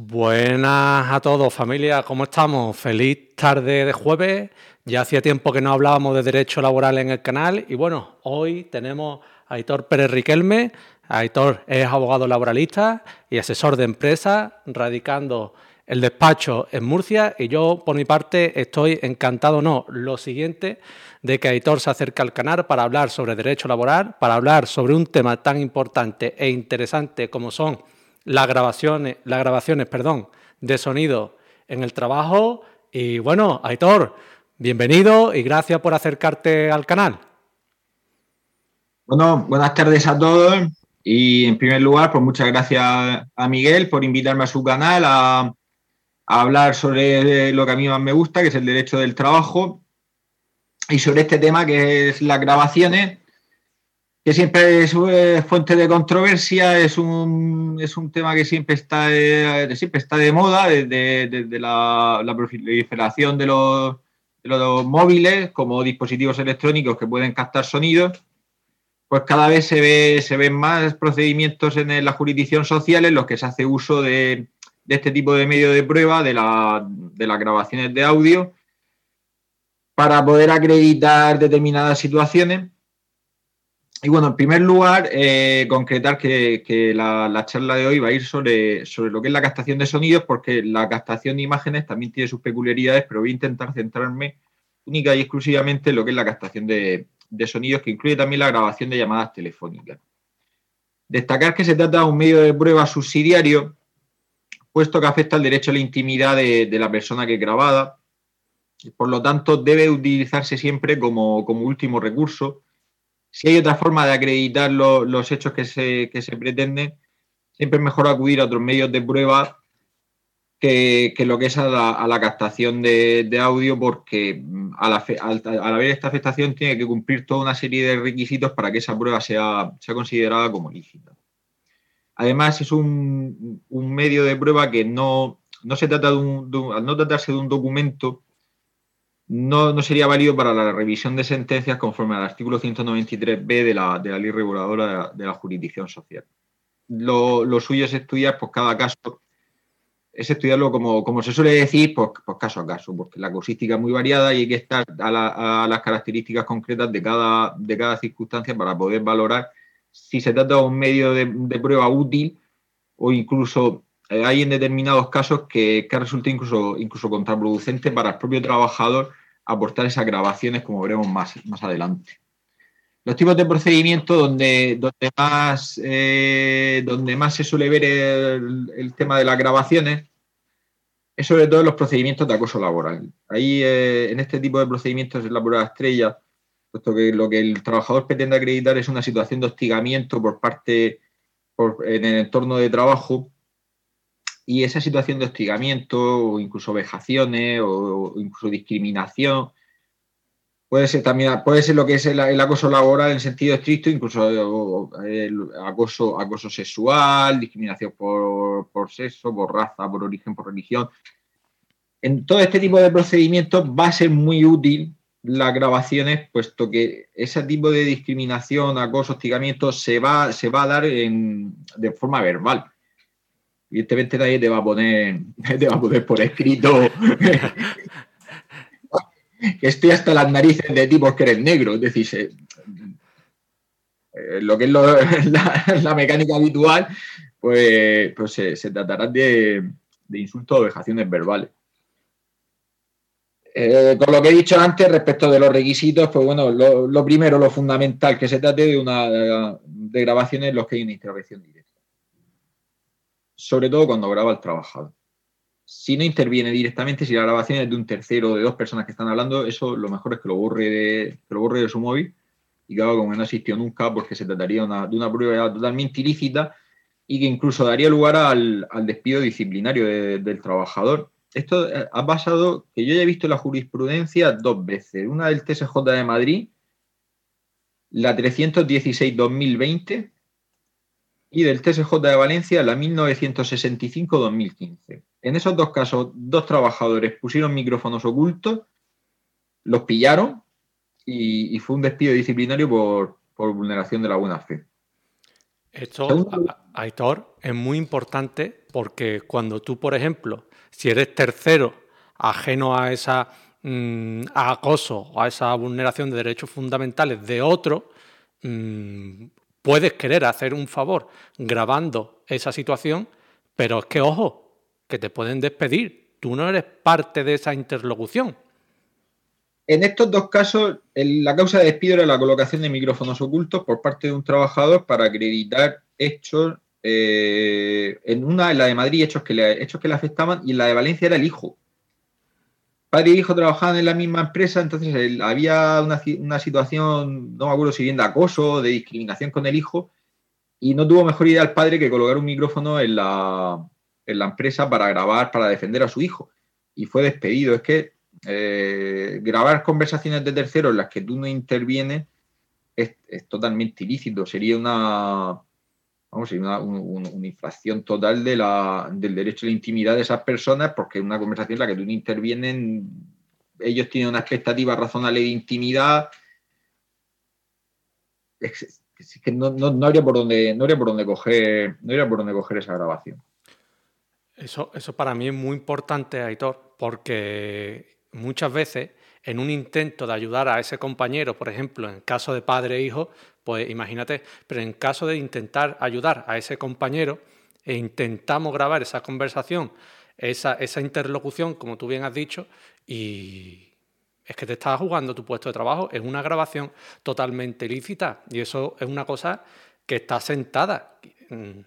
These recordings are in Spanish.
Buenas a todos, familia, ¿cómo estamos? Feliz tarde de jueves. Ya hacía tiempo que no hablábamos de derecho laboral en el canal y bueno, hoy tenemos a Aitor Pérez Riquelme. Aitor es abogado laboralista y asesor de empresas, radicando el despacho en Murcia y yo por mi parte estoy encantado, no, lo siguiente, de que Aitor se acerque al canal para hablar sobre derecho laboral, para hablar sobre un tema tan importante e interesante como son las grabaciones, las grabaciones perdón, de sonido en el trabajo. Y bueno, Aitor, bienvenido y gracias por acercarte al canal. Bueno, buenas tardes a todos. Y en primer lugar, pues muchas gracias a Miguel por invitarme a su canal a, a hablar sobre lo que a mí más me gusta, que es el derecho del trabajo, y sobre este tema que es las grabaciones que siempre es eh, fuente de controversia, es un, es un tema que siempre está de, siempre está de moda desde, la, proliferación de los, de los móviles como dispositivos electrónicos que pueden captar sonidos, pues cada vez se, ve, se ven más procedimientos en la jurisdicción social en los que se hace uso de, este tipo de medio de prueba, de, la, de las grabaciones de audio, para poder acreditar determinadas situaciones y bueno, en primer lugar, eh, concretar que, la, charla de hoy va a ir sobre, sobre lo que es la captación de sonidos, porque la captación de imágenes también tiene sus peculiaridades, pero voy a intentar centrarme única y exclusivamente en lo que es la captación de, sonidos, que incluye también la grabación de llamadas telefónicas. Destacar que se trata de un medio de prueba subsidiario, puesto que afecta al derecho a la intimidad de, la persona que es grabada, por lo tanto debe utilizarse siempre como, como último recurso si hay otra forma de acreditar los hechos que se, que se pretenden, siempre es mejor acudir a otros medios de prueba que, lo que es a la, captación de, audio, porque mm, al, haber esta afectación tiene que cumplir toda una serie de requisitos para que esa prueba sea, sea considerada como lícita. Además, es un, medio de prueba que no, no se trata de un, al no tratarse de un documento, no, sería válido para la revisión de sentencias conforme al artículo 193b de la, ley reguladora de la, jurisdicción social. Lo, suyo es estudiar pues, cada caso, es estudiarlo como, como se suele decir, pues, pues, caso a caso, porque la causística es muy variada y hay que estar a, las características concretas de cada, de cada circunstancia para poder valorar si se trata de un medio de, prueba útil o incluso eh, hay en determinados casos que, que resulta incluso, incluso contraproducente para el propio trabajador aportar esas grabaciones, como veremos más, más adelante. Los tipos de procedimiento donde, donde, más, eh, donde más se suele ver el, tema de las grabaciones es sobre todo los procedimientos de acoso laboral. Ahí, eh, en este tipo de procedimientos, es la prueba estrella, puesto que lo que el trabajador pretende acreditar es una situación de hostigamiento por parte, en el entorno de trabajo, y esa situación de hostigamiento o incluso vejaciones o, incluso discriminación puede ser también puede ser lo que es el, acoso laboral en sentido estricto, incluso acoso, acoso sexual, discriminación por, por, sexo, por raza, por origen, por religión. En todo este tipo de procedimientos va a ser muy útil las grabaciones, puesto que ese tipo de discriminación, acoso, hostigamiento se va, se va a dar de forma verbal evidentemente nadie te va a poner, te va a poner por escrito que estoy hasta las narices de tipos que eres negro. Es decir, eh, lo que es la, mecánica habitual, pues, pues se, tratará de, insultos o vejaciones verbales. Eh, con lo que he dicho antes respecto de los requisitos, pues bueno, lo, primero, lo fundamental, que se trate de una de grabaciones en los que hay una intervención directa sobre todo cuando graba el trabajador. Si no interviene directamente, si la grabación es de un tercero o de dos personas que están hablando, eso lo mejor es que lo borre de, lo borre de su móvil y que como no existió nunca, porque se trataría de una prueba totalmente ilícita y que incluso daría lugar al, despido disciplinario del trabajador. Esto eh, ha pasado que yo ya he visto la jurisprudencia dos veces. Una del TSJ de Madrid, la 316-2020, y del TSJ de Valencia la 1965-2015. En esos dos casos, dos trabajadores pusieron micrófonos ocultos, los pillaron y, fue un despido disciplinario por, vulneración de la buena fe. Esto, Aitor, es muy importante porque cuando tú, por ejemplo, si eres tercero ajeno a esa mm, acoso o a esa vulneración de derechos fundamentales de otro, mm, puedes querer hacer un favor grabando esa situación, pero es que, ojo, que te pueden despedir. Tú no eres parte de esa interlocución. En estos dos casos, la causa de despido era la colocación de micrófonos ocultos por parte de un trabajador para acreditar hechos, eh, en una, en la de Madrid, hechos que, le, hechos que le afectaban, y en la de Valencia era el hijo. Padre y hijo trabajaban en la misma empresa, entonces había una, situación, no me acuerdo si bien de acoso, de discriminación con el hijo, y no tuvo mejor idea el padre que colocar un micrófono en la, en la empresa para grabar, para defender a su hijo. Y fue despedido. Es que eh, grabar conversaciones de terceros en las que tú no intervienes es, totalmente ilícito. Sería una, vamos, una, una, infracción total de la, del derecho a la intimidad de esas personas, porque es una conversación en la que tú no intervienes, ellos tienen una expectativa razonable de intimidad. Que no, no, habría por dónde, no habría por dónde coger, no habría por dónde coger esa grabación. Eso, eso para mí es muy importante, Aitor, porque muchas veces en un intento de ayudar a ese compañero, por ejemplo, en caso de padre e hijo, pues imagínate, pero en caso de intentar ayudar a ese compañero e intentamos grabar esa conversación, esa, esa interlocución, como tú bien has dicho, y es que te estás jugando tu puesto de trabajo, es una grabación totalmente ilícita y eso es una cosa que está sentada. Mm,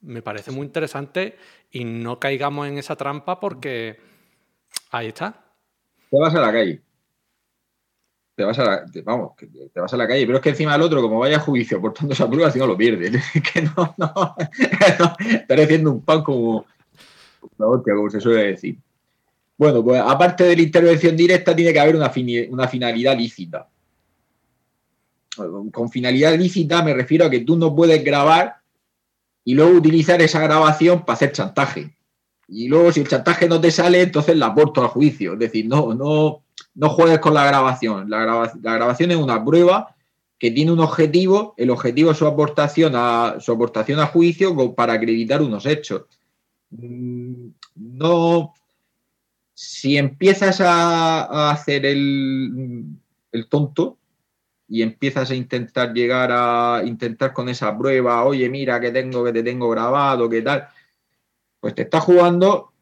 me parece muy interesante y no caigamos en esa trampa porque ahí está, te vas a la calle. Te vas a la, vamos, te vas a la calle, pero es que encima del otro, como vaya a juicio portando esa prueba, si no lo pierdes. que no, no, estaré haciendo un pan como la hostia, como se suele decir. Bueno, pues aparte de la intervención directa, tiene que haber una, una finalidad lícita. Con finalidad lícita me refiero a que tú no puedes grabar y luego utilizar esa grabación para hacer chantaje. Y luego, si el chantaje no te sale, entonces la aporto al juicio. Es decir, no, no, no juegues con la grabación. La, grabación es una prueba que tiene un objetivo. El objetivo es su aportación a, su aportación a juicio para acreditar unos hechos. Mm, no. Si empiezas a, hacer el, el tonto, y empiezas a intentar llegar a intentar con esa prueba, oye, mira que tengo, que te tengo grabado, qué tal, pues te estás jugando,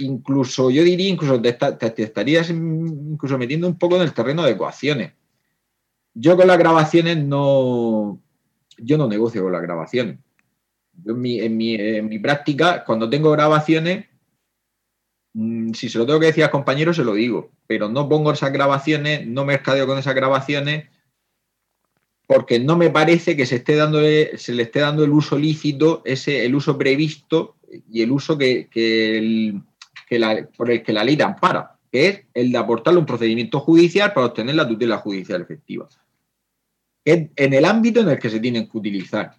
incluso, yo diría, incluso te, estarías incluso metiendo un poco en el terreno de ecuaciones. Yo con las grabaciones no, yo no negocio con las grabaciones. en, mi, práctica, cuando tengo grabaciones, mm, si se lo tengo que decir a compañeros, se lo digo, pero no pongo esas grabaciones, no me mercadeo con esas grabaciones, porque no me parece que se, esté dando, se le esté dando el uso lícito, ese, el uso previsto y el uso que, por el que la ley te ampara, que es el de aportarle un procedimiento judicial para obtener la tutela judicial efectiva. en el ámbito en el que se tienen que utilizar.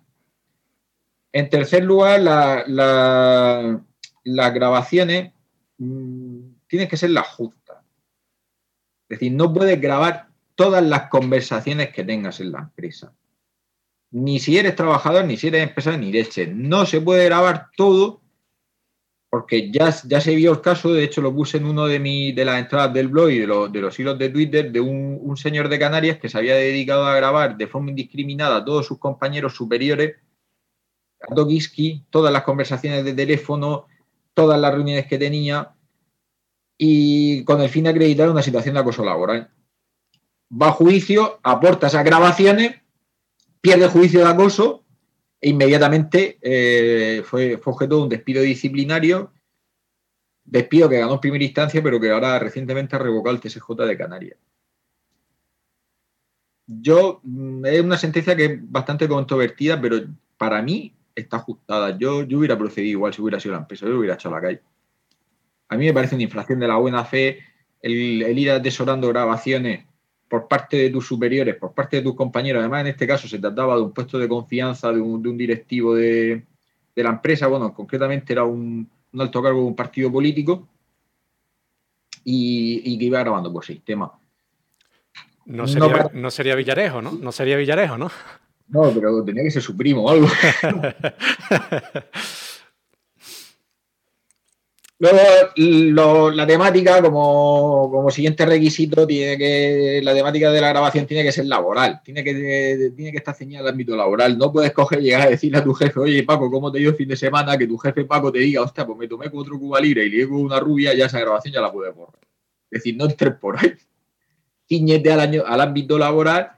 En tercer lugar, las grabaciones mm, tienen que ser las justas. Es decir, no puedes grabar todas las conversaciones que tengas en la empresa ni si eres trabajador, ni si eres empresario, ni leche. No se puede grabar todo porque ya, ya se vio el caso, de hecho lo puse en uno de, mi, de las entradas del blog y de, de los hilos de Twitter, de un, señor de Canarias que se había dedicado a grabar de forma indiscriminada a todos sus compañeros superiores, a Tokiski, todas las conversaciones de teléfono, todas las reuniones que tenía, y con el fin de acreditar una situación de acoso laboral. Va a juicio, aporta esas grabaciones pierde juicio de acoso e inmediatamente eh, fue, objeto de un despido disciplinario, despido que ganó en primera instancia, pero que ahora recientemente ha revocado el TSJ de Canarias. Yo, mm, es una sentencia que es bastante controvertida, pero para mí está ajustada. Yo, yo hubiera procedido igual si hubiera sido la empresa, yo hubiera echado a la calle. A mí me parece una infracción de la buena fe el, el ir atesorando grabaciones por parte de tus superiores, por parte de tus compañeros. Además, en este caso se trataba de un puesto de confianza de un, directivo de, la empresa. Bueno, concretamente era un, alto cargo de un partido político y, que iba grabando por sistema. No sería, no sería Villarejo, ¿no? No sería Villarejo, ¿no? No, pero tenía que ser su primo o algo. Luego, la temática, como, siguiente requisito, tiene que la temática de la grabación tiene que ser laboral, tiene que, tiene que estar ceñida al ámbito laboral. No puedes coger llegar a decirle a tu jefe, oye, Paco, ¿cómo te dio el fin de semana? Que tu jefe Paco te diga, hostia, pues me tomé cuatro cuba libre y le digo una rubia, ya esa grabación ya la puedes borrar. Es decir, no entres por ahí. Ciñete al, año, al ámbito laboral,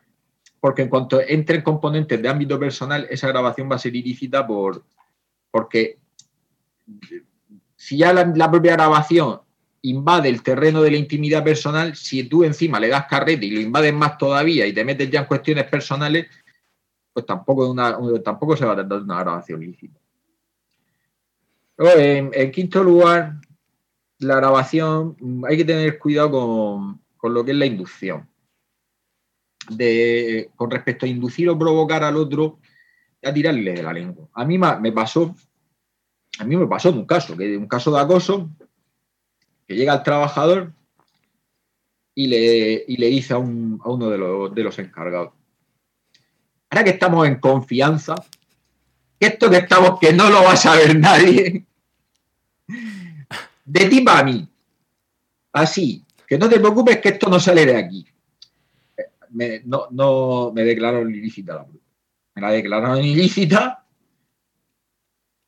porque en cuanto entren componentes de ámbito personal, esa grabación va a ser ilícita por, porque si ya la, propia grabación invade el terreno de la intimidad personal, si tú encima le das carrete y lo invades más todavía y te metes ya en cuestiones personales, pues tampoco, tampoco se va a tratar de una grabación lícita. en, quinto lugar, la grabación, mm, hay que tener cuidado con, lo que es la inducción. con respecto a inducir o provocar al otro a tirarle de la lengua. A mí me pasó a mí me pasó en un caso, que un caso de acoso, que llega el trabajador y le, le dice a, uno de los, de los encargados, ahora que estamos en confianza, que esto que estamos, que no lo va a saber nadie, de ti para mí, así, que no te preocupes que esto no sale de aquí. Me, no, no me declararon ilícita la Me la declararon ilícita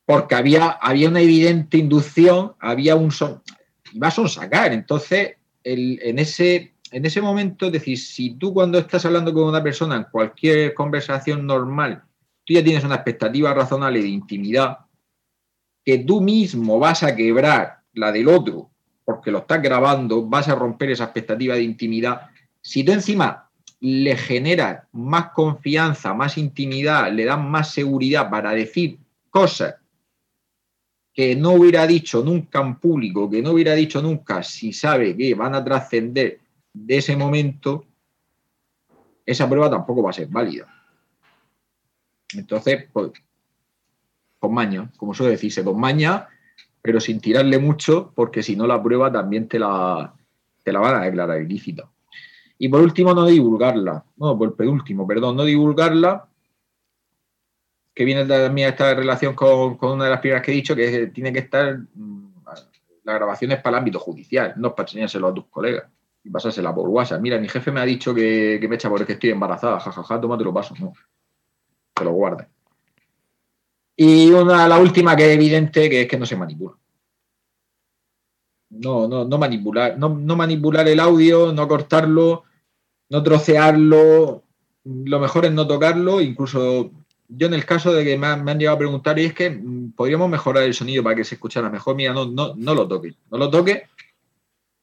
porque había, había una evidente inducción, había un son, iba a sacar. Entonces, en, ese, en ese momento, es decir, si tú cuando estás hablando con una persona en cualquier conversación normal, tú ya tienes una expectativa razonable de intimidad, que tú mismo vas a quebrar la del otro, porque lo estás grabando, vas a romper esa expectativa de intimidad. Si tú encima le generas más confianza, más intimidad, le das más seguridad para decir cosas que no hubiera dicho nunca en público, que no hubiera dicho nunca si sabe que van a trascender de ese momento, esa prueba tampoco va a ser válida. Entonces, pues, con maña, como suele decirse, con maña, pero sin tirarle mucho, porque si no la prueba también te la, te la van a declarar ilícita. Y por último, no divulgarla. No, por penúltimo, perdón, no divulgarla que viene también esta relación con, una de las primeras que he dicho, que tiene que estar, mm, la grabación es para el ámbito judicial, no para enseñárselo a tus colegas y pasársela por WhatsApp. Mira, mi jefe me ha dicho que, me echa porque estoy embarazada, jajaja, ja, ja, tómate lo paso, no, te lo guarde. Y una, la última que es evidente, que es que no se manipula. No, no, no manipular, no, no manipular el audio, no cortarlo, no trocearlo, lo mejor es no tocarlo, incluso yo en el caso de que me han, llegado a preguntar, y es que mm, podríamos mejorar el sonido para que se escuchara mejor, mira, no, no, no lo toque, no lo toque,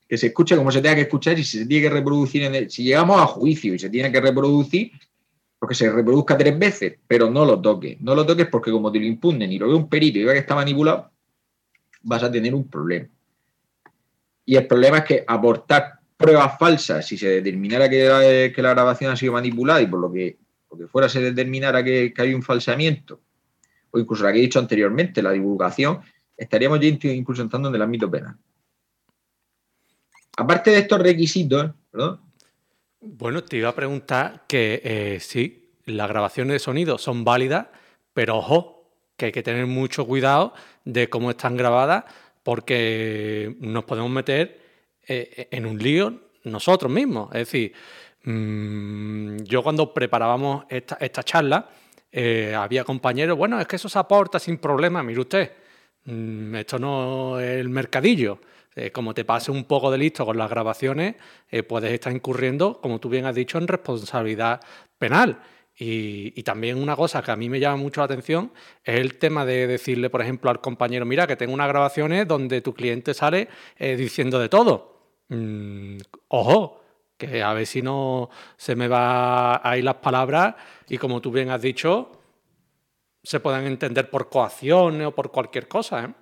que se escuche como se tenga que escuchar y si se tiene que reproducir, en el, si llegamos a juicio y se tiene que reproducir, porque se reproduzca tres veces, pero no lo toques, no lo toques porque como te lo impugnen y lo ve un perito y ve que está manipulado, vas a tener un problema. Y el problema es que aportar pruebas falsas, si se determinara que la grabación ha sido manipulada y por lo que porque fuera se determinara que, hay un falseamiento, o incluso la que he dicho anteriormente, la divulgación, estaríamos ya incluso entrando en el ámbito penal. Aparte de estos requisitos, Bueno, te iba a preguntar que eh, sí, las grabaciones de sonido son válidas, pero ojo, que hay que tener mucho cuidado de cómo están grabadas, porque nos podemos meter eh, en un lío nosotros mismos. Es decir, Mm, yo cuando preparábamos esta, charla, eh, había compañeros, bueno, es que eso se aporta sin problema, mire usted, mm, esto no es el mercadillo. Eh, como te pase un poco de listo con las grabaciones, eh, puedes estar incurriendo, como tú bien has dicho, en responsabilidad penal. Y, también una cosa que a mí me llama mucho la atención es el tema de decirle, por ejemplo, al compañero, mira, que tengo unas grabaciones donde tu cliente sale diciendo de todo. Mm, ojo, a ver si no se me va a ir las palabras y como tú bien has dicho, se puedan entender por coacciones o por cualquier cosa. ¿eh?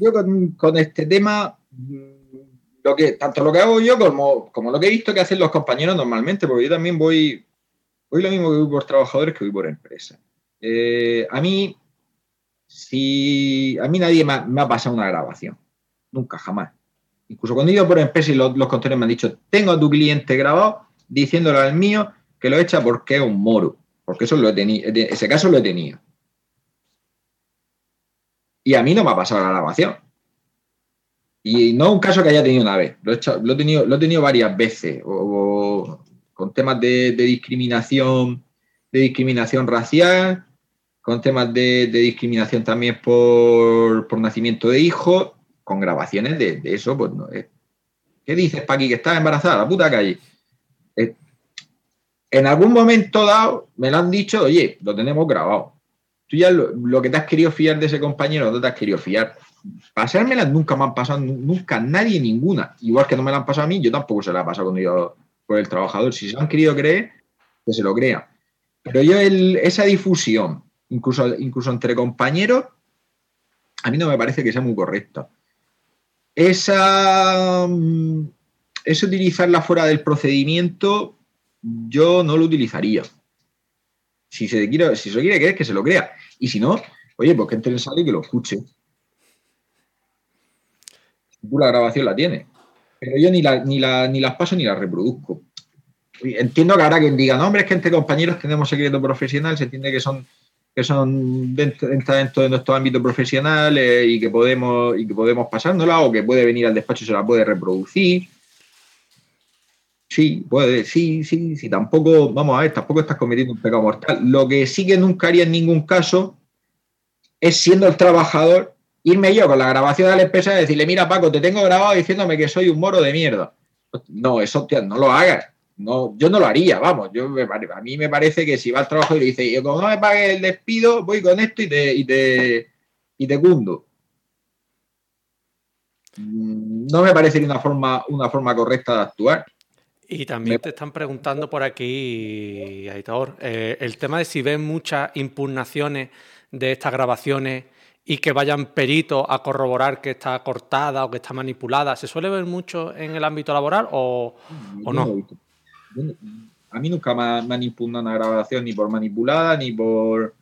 Yo con, este tema, lo que, tanto lo que hago yo como, como lo que he visto que hacen los compañeros normalmente, porque yo también voy, voy lo mismo que voy por trabajadores que voy por empresas. Eh, a mí, si a mí nadie me ha pasado una grabación, nunca, jamás incluso cuando he ido por y los, los me han dicho, tengo a tu cliente grabado diciéndole al mío que lo echa porque es un moro. porque eso lo he tenido, ese caso lo he tenido. Y a mí no me ha pasado la grabación. Y no un caso que haya tenido una vez, lo he, tenido, lo he tenido varias veces, o, con temas de, discriminación, de discriminación racial, con temas de, discriminación también por, nacimiento de hijos, con grabaciones de, eso, pues no, eh, ¿qué dices, Paqui, que estás embarazada? La puta calle. Eh, en algún momento dado me lo han dicho, oye, lo tenemos grabado. Tú ya lo, que te has querido fiar de ese compañero, no te has querido fiar. Pasármelas nunca me han pasado, nunca, nadie, ninguna. Igual que no me la han pasado a mí, yo tampoco se la ha pasado cuando yo por el trabajador. Si se han querido creer, que se lo crean. Pero yo esa difusión, incluso, incluso entre compañeros, a mí no me parece que sea muy correcta. Esa, mm, es utilizarla fuera del procedimiento, yo no lo utilizaría. Si se, quiere, si se quiere creer, que se lo crea. Y si no, oye, pues que entre en sala y que lo escuche. La grabación la tienes. Pero yo ni, ni, ni las paso ni las reproduzco. Entiendo que ahora quien diga, no, hombre, es que entre compañeros tenemos secreto profesional, se entiende que son que son dentro, dentro de nuestro ámbito profesional y que podemos y que podemos pasárnosla o que puede venir al despacho y se la puede reproducir Sí, puede, sí, sí, sí, tampoco, vamos a ver, tampoco estás cometiendo un pecado mortal. Lo que sí que nunca haría en ningún caso es siendo el trabajador, irme yo con la grabación de la empresa y decirle, mira Paco, te tengo grabado diciéndome que soy un moro de mierda. No, eso no lo hagas. No, yo no lo haría, vamos. Yo a mí me parece que si va al trabajo y le dice, yo como no me pague el despido, voy con esto y te, y te, y te cundo. Mm, no me parece una forma, una forma correcta de actuar. Y también te están preguntando por aquí, Aitor, eh, el tema de si ven muchas impugnaciones de estas grabaciones y que vayan peritos a corroborar que está cortada o que está manipulada, ¿se suele ver mucho en el ámbito laboral o, no? A mí nunca me, han impugnado una grabación ni por manipulada ni por...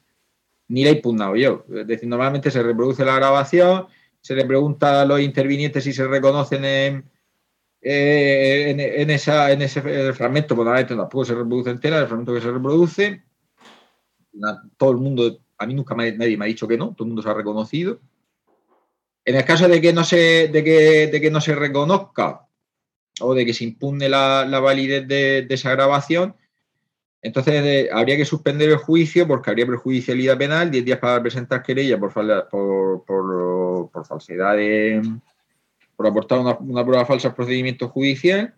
ni la he impugnado yo. Es decir, normalmente se reproduce la grabación, se le pregunta a los intervinientes si se reconocen en en, esa, en ese fragmento, pues tampoco se reproduce entera, el fragmento que se reproduce, todo el mundo, a mí nunca nadie me ha dicho que no, todo el mundo se ha reconocido. En el caso de que no se, de que, de que no se reconozca o de que se impugne la, validez de, esa grabación, entonces habría que suspender el juicio porque habría perjudicialidad penal, 10 días para presentar querella por, por, por, por falsedad de, por aportar una, prueba falsa al procedimiento judicial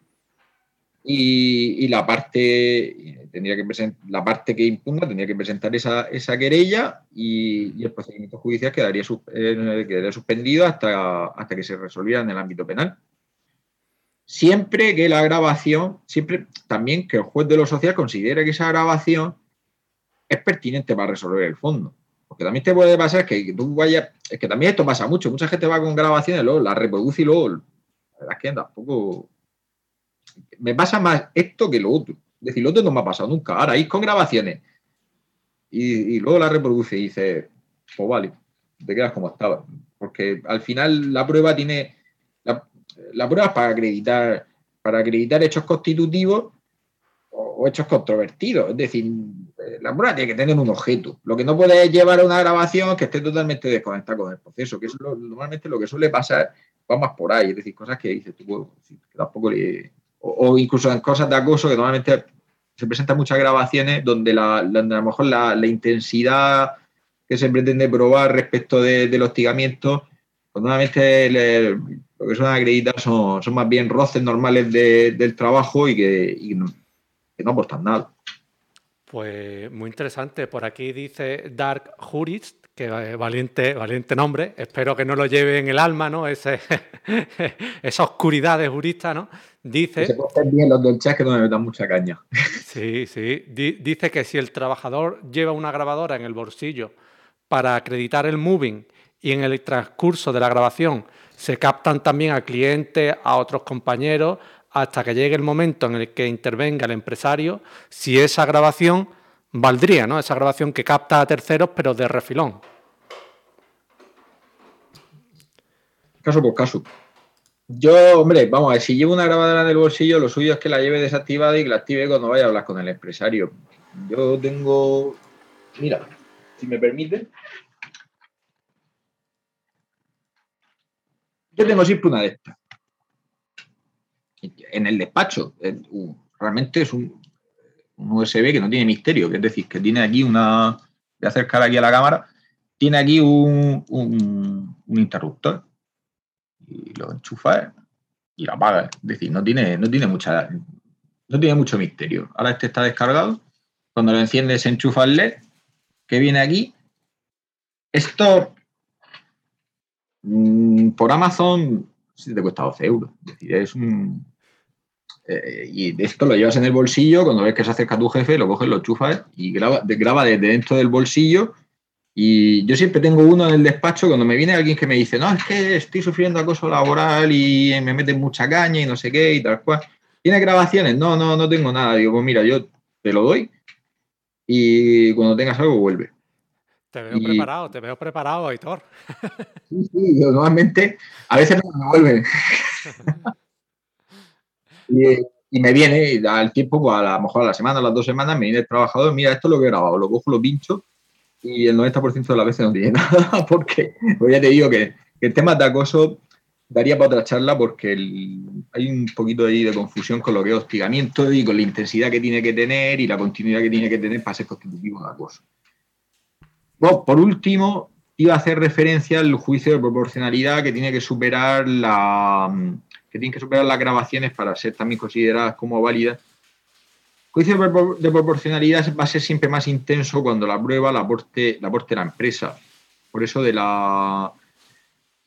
y, la parte tendría que la parte que impugna tendría que presentar esa, esa querella y, el procedimiento judicial quedaría, eh, quedaría suspendido hasta, hasta que se resolviera en el ámbito penal. Siempre que la grabación, siempre también que el juez de lo social considere que esa grabación es pertinente para resolver el fondo. Porque también te puede pasar que tú vayas. Es que también esto pasa mucho. Mucha gente va con grabaciones, luego la reproduce y luego. La verdad es que tampoco. Me pasa más esto que lo otro. Es decir, lo otro no me ha pasado nunca. Ahora ir con grabaciones y, luego la reproduce y dice, pues vale, te quedas como estaba. Porque al final la prueba tiene. La, prueba para acreditar, para acreditar hechos constitutivos o hechos controvertidos. Es decir, eh, la prueba tiene que tener un objeto. Lo que no puede llevar a una grabación que esté totalmente desconectada con el proceso, que es normalmente lo que suele pasar, va más por ahí. Es decir, cosas que dices tú, que tampoco le, o, incluso en cosas de acoso que normalmente se presentan muchas grabaciones donde, la, a lo mejor la, intensidad que se pretende probar respecto del hostigamiento, pues normalmente lo que suelen acreditar son, son más bien roces normales del trabajo y que, que no aportan nada. Pues muy interesante. Por aquí dice Dark Jurist, que valiente, valiente nombre. Espero que no lo lleve en el alma, ¿no? Ese, esa oscuridad de jurista, ¿no? Dice. Se puede hacer bien los del chat que no me dan mucha caña. Sí, sí. dice que si el trabajador lleva una grabadora en el bolsillo para acreditar el moving y en el transcurso de la grabación se captan también a clientes, a otros compañeros, hasta que llegue el momento en el que intervenga el empresario, si esa grabación valdría, ¿no? Esa grabación que capta a terceros, pero de refilón. Caso por caso. Yo, hombre, vamos a ver, si llevo una grabadora en el bolsillo, lo suyo es que la lleve desactivada y que la active cuando vaya a hablar con el empresario. Yo tengo, mira, si me permite, yo tengo siempre una de estas. En el despacho, realmente es un, USB que no tiene misterio, es decir, que tiene aquí una, voy a acercar aquí a la cámara, tiene aquí un, interruptor y lo enchufa y lo apaga. Es decir, no tiene, no tiene mucha, no tiene mucho misterio. Ahora este está descargado. Cuando lo enciendes, enchufa el LED que viene aquí. Esto mm, por Amazon sí te cuesta 12 euros. Es decir, es un. Eh, y esto lo llevas en el bolsillo, cuando ves que se acerca tu jefe, lo coges, lo enchufas y graba, graba desde dentro del bolsillo y yo siempre tengo uno en el despacho cuando me viene alguien que me dice, no, es que estoy sufriendo acoso laboral y me meten mucha caña y no sé qué y tal cual. ¿Tiene grabaciones? No, no, no tengo nada. Digo, pues mira, yo te lo doy y cuando tengas algo vuelve. Te veo preparado, te veo preparado, Aitor. Sí, sí, yo normalmente a veces no me vuelven. y, me viene al tiempo, a lo mejor a la semana, a las dos semanas, me viene el trabajador, mira, esto es lo que he grabado, lo cojo, lo pincho y el 90% de las veces no tiene nada, porque pues ya te digo que, el tema de acoso daría para otra charla porque hay un poquito ahí de confusión con lo que es hostigamiento y con la intensidad que tiene que tener y la continuidad que tiene que tener para ser constitutivo de acoso. Bueno, por último, iba a hacer referencia al juicio de proporcionalidad que tiene que superar la que tiene que superar las grabaciones para ser también consideradas como válidas juicio de proporcionalidad va a ser siempre más intenso cuando la prueba la aporte la, aporte la empresa. Por eso de la,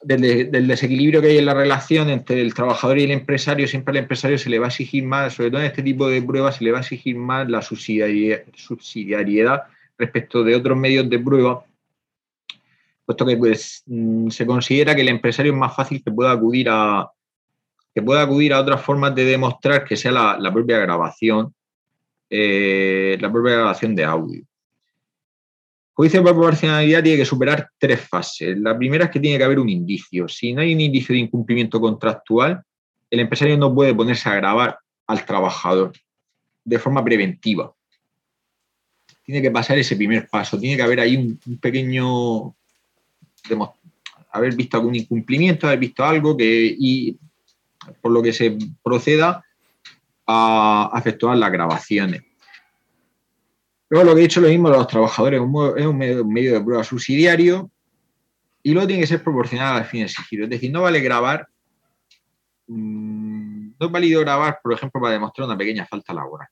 del, desequilibrio que hay en la relación entre el trabajador y el empresario, siempre al empresario se le va a exigir más, sobre todo en este tipo de pruebas, se le va a exigir más la subsidiariedad respecto de otros medios de prueba, puesto que pues, mm, se considera que el empresario es más fácil que pueda acudir a que pueda acudir a otras formas de demostrar que sea la propia grabación eh, la propia grabación de audio. Juicio de proporcionalidad tiene que superar tres fases. La primera es que tiene que haber un indicio. Si no hay un indicio de incumplimiento contractual, el empresario no puede ponerse a grabar al trabajador de forma preventiva. Tiene que pasar ese primer paso. Tiene que haber ahí un, pequeño haber visto algún incumplimiento, haber visto algo que y por lo que se proceda a, efectuar las grabaciones. Luego lo que he dicho lo mismo los trabajadores, es un medio, de prueba subsidiario y luego tiene que ser proporcional al fin exigido. Es decir, no vale grabar, mm, no es válido grabar, por ejemplo, para demostrar una pequeña falta laboral.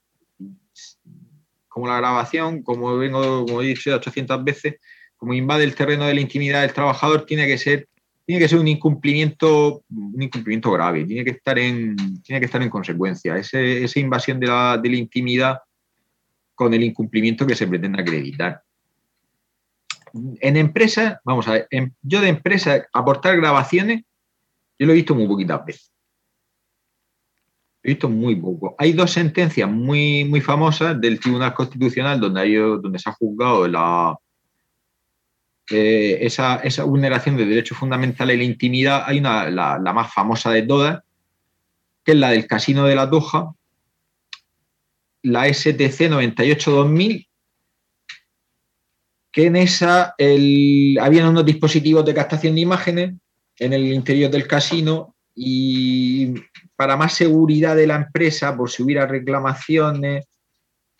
Como la grabación, como vengo, como he dicho 800 veces, como invade el terreno de la intimidad del trabajador, tiene que ser tiene que ser un incumplimiento, un incumplimiento grave, tiene que estar en, tiene que estar en consecuencia. esa invasión de la, de la intimidad con el incumplimiento que se pretende acreditar. En empresas, vamos a ver, yo de empresa aportar grabaciones, yo lo he visto muy poquitas veces. He visto muy poco. Hay dos sentencias muy, muy famosas del Tribunal Constitucional donde, hay, donde se ha juzgado la, eh, esa, vulneración de derechos fundamentales y la intimidad, hay una, la, más famosa de todas, que es la del Casino de la Doja, la STC 98-2000, que en esa el, habían unos dispositivos de captación de imágenes en el interior del casino y para más seguridad de la empresa, por si hubiera reclamaciones,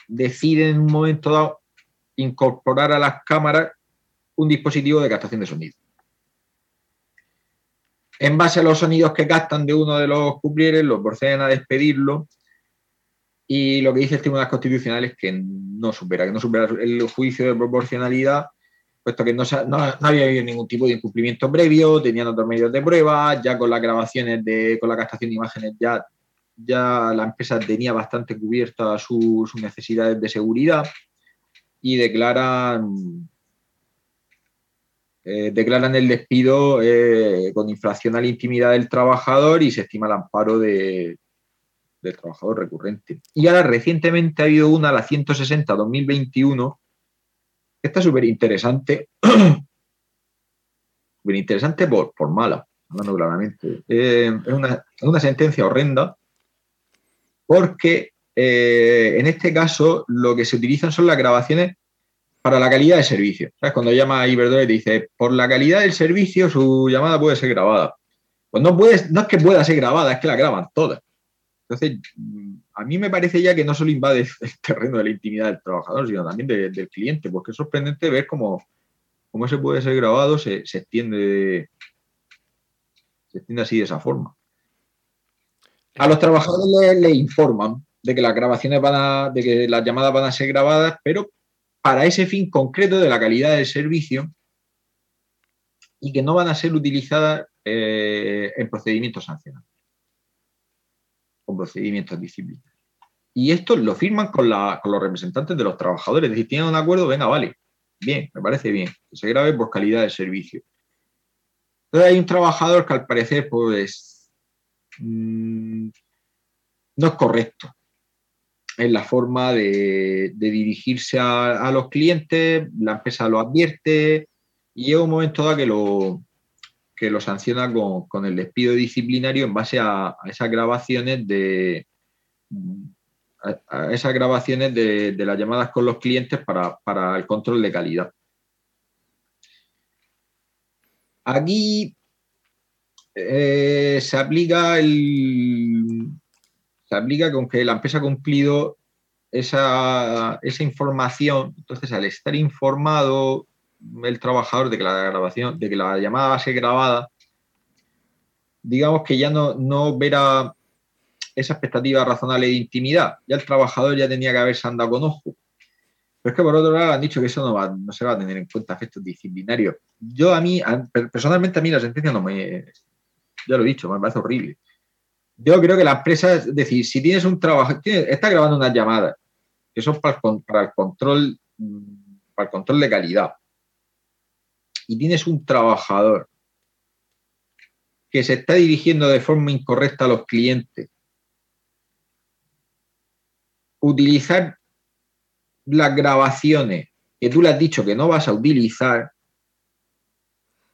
deciden en un momento dado incorporar a las cámaras un dispositivo de captación de sonido. En base a los sonidos que captan de uno de los cuplieres, los proceden a despedirlo y lo que dice el Tribunal Constitucional es que no supera, que no supera el juicio de proporcionalidad, puesto que no, había habido ningún tipo de incumplimiento previo, tenían otros medios de prueba, ya con las grabaciones, de, con la captación de imágenes, ya, ya la empresa tenía bastante cubiertas sus necesidades de seguridad y declaran eh, declaran el despido eh, con infracción a la intimidad del trabajador y se estima el amparo del trabajador recurrente. Y ahora recientemente ha habido una, la 160-2021, que está súper interesante, súper interesante por, por mala, hablando claramente. Eh, es, una, sentencia horrenda porque eh, en este caso, lo que se utilizan son las grabaciones para la calidad de servicio. ¿Sabes? Cuando llama a Iberdrola y te dice, por la calidad del servicio, su llamada puede ser grabada. Pues no, puedes, no es que pueda ser grabada, es que la graban todas. Entonces, a mí me parece ya que no solo invade el terreno de la intimidad del trabajador, sino también del cliente, porque es sorprendente ver cómo, cómo ese puede ser grabado, se, extiende se extiende así de esa forma. A los trabajadores les, informan de que las grabaciones van a, de que las llamadas van a ser grabadas, pero para ese fin concreto de la calidad del servicio y que no van a ser utilizadas eh, en procedimientos sancionados con procedimientos disciplinarios. Y esto lo firman con, los representantes de los trabajadores. Es decir, tienen un acuerdo, venga, vale, bien, me parece bien, que se grabe por calidad de servicio. Entonces hay un trabajador que al parecer, pues, mm, no es correcto en la forma de, dirigirse a, los clientes, la empresa lo advierte y llega un momento dado que lo, que lo sanciona con, el despido disciplinario en base a, esas grabaciones de esas grabaciones de, las llamadas con los clientes para, el control de calidad. Aquí eh, se aplica el se aplica con que la empresa ha cumplido esa, esa información. Entonces, al estar informado el trabajador de que la grabación, de que la llamada va a ser grabada, digamos que ya no, no verá esa expectativa razonable de intimidad. Ya el trabajador ya tenía que haberse andado con ojo. Pero es que por otro lado han dicho que eso no, va, no se va a tener en cuenta efectos disciplinarios. Yo a mí, personalmente a mí la sentencia no me... Ya lo he dicho, me parece horrible. Yo creo que la empresa, es decir, si tienes un trabajo, está grabando unas llamadas que son para el control, para el control de calidad y tienes un trabajador que se está dirigiendo de forma incorrecta a los clientes, utilizar las grabaciones que tú le has dicho que no vas a utilizar,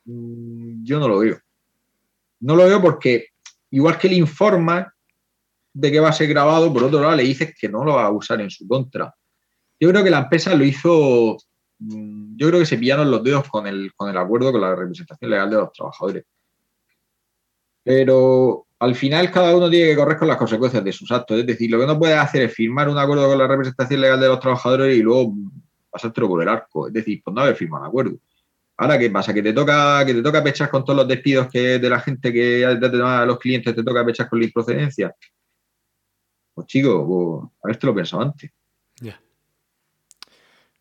mm, yo no lo veo. No lo veo porque igual que le informa de que va a ser grabado, por otro lado le dices que no lo va a usar en su contra. Yo creo que la empresa lo hizo Mm, yo creo que se pillaron los dedos con el, con el acuerdo con la representación legal de los trabajadores. Pero al final cada uno tiene que correr con las consecuencias de sus actos. Es decir, lo que no puedes hacer es firmar un acuerdo con la representación legal de los trabajadores y luego pasártelo por el arco. Es decir, pues no haber firmado un acuerdo. Ahora, ¿qué pasa? Que te toca, que te toca pechar con todos los despidos que de la gente que a los clientes te toca pechar con la improcedencia. Pues chico, pues, a lo pensado antes. Ya.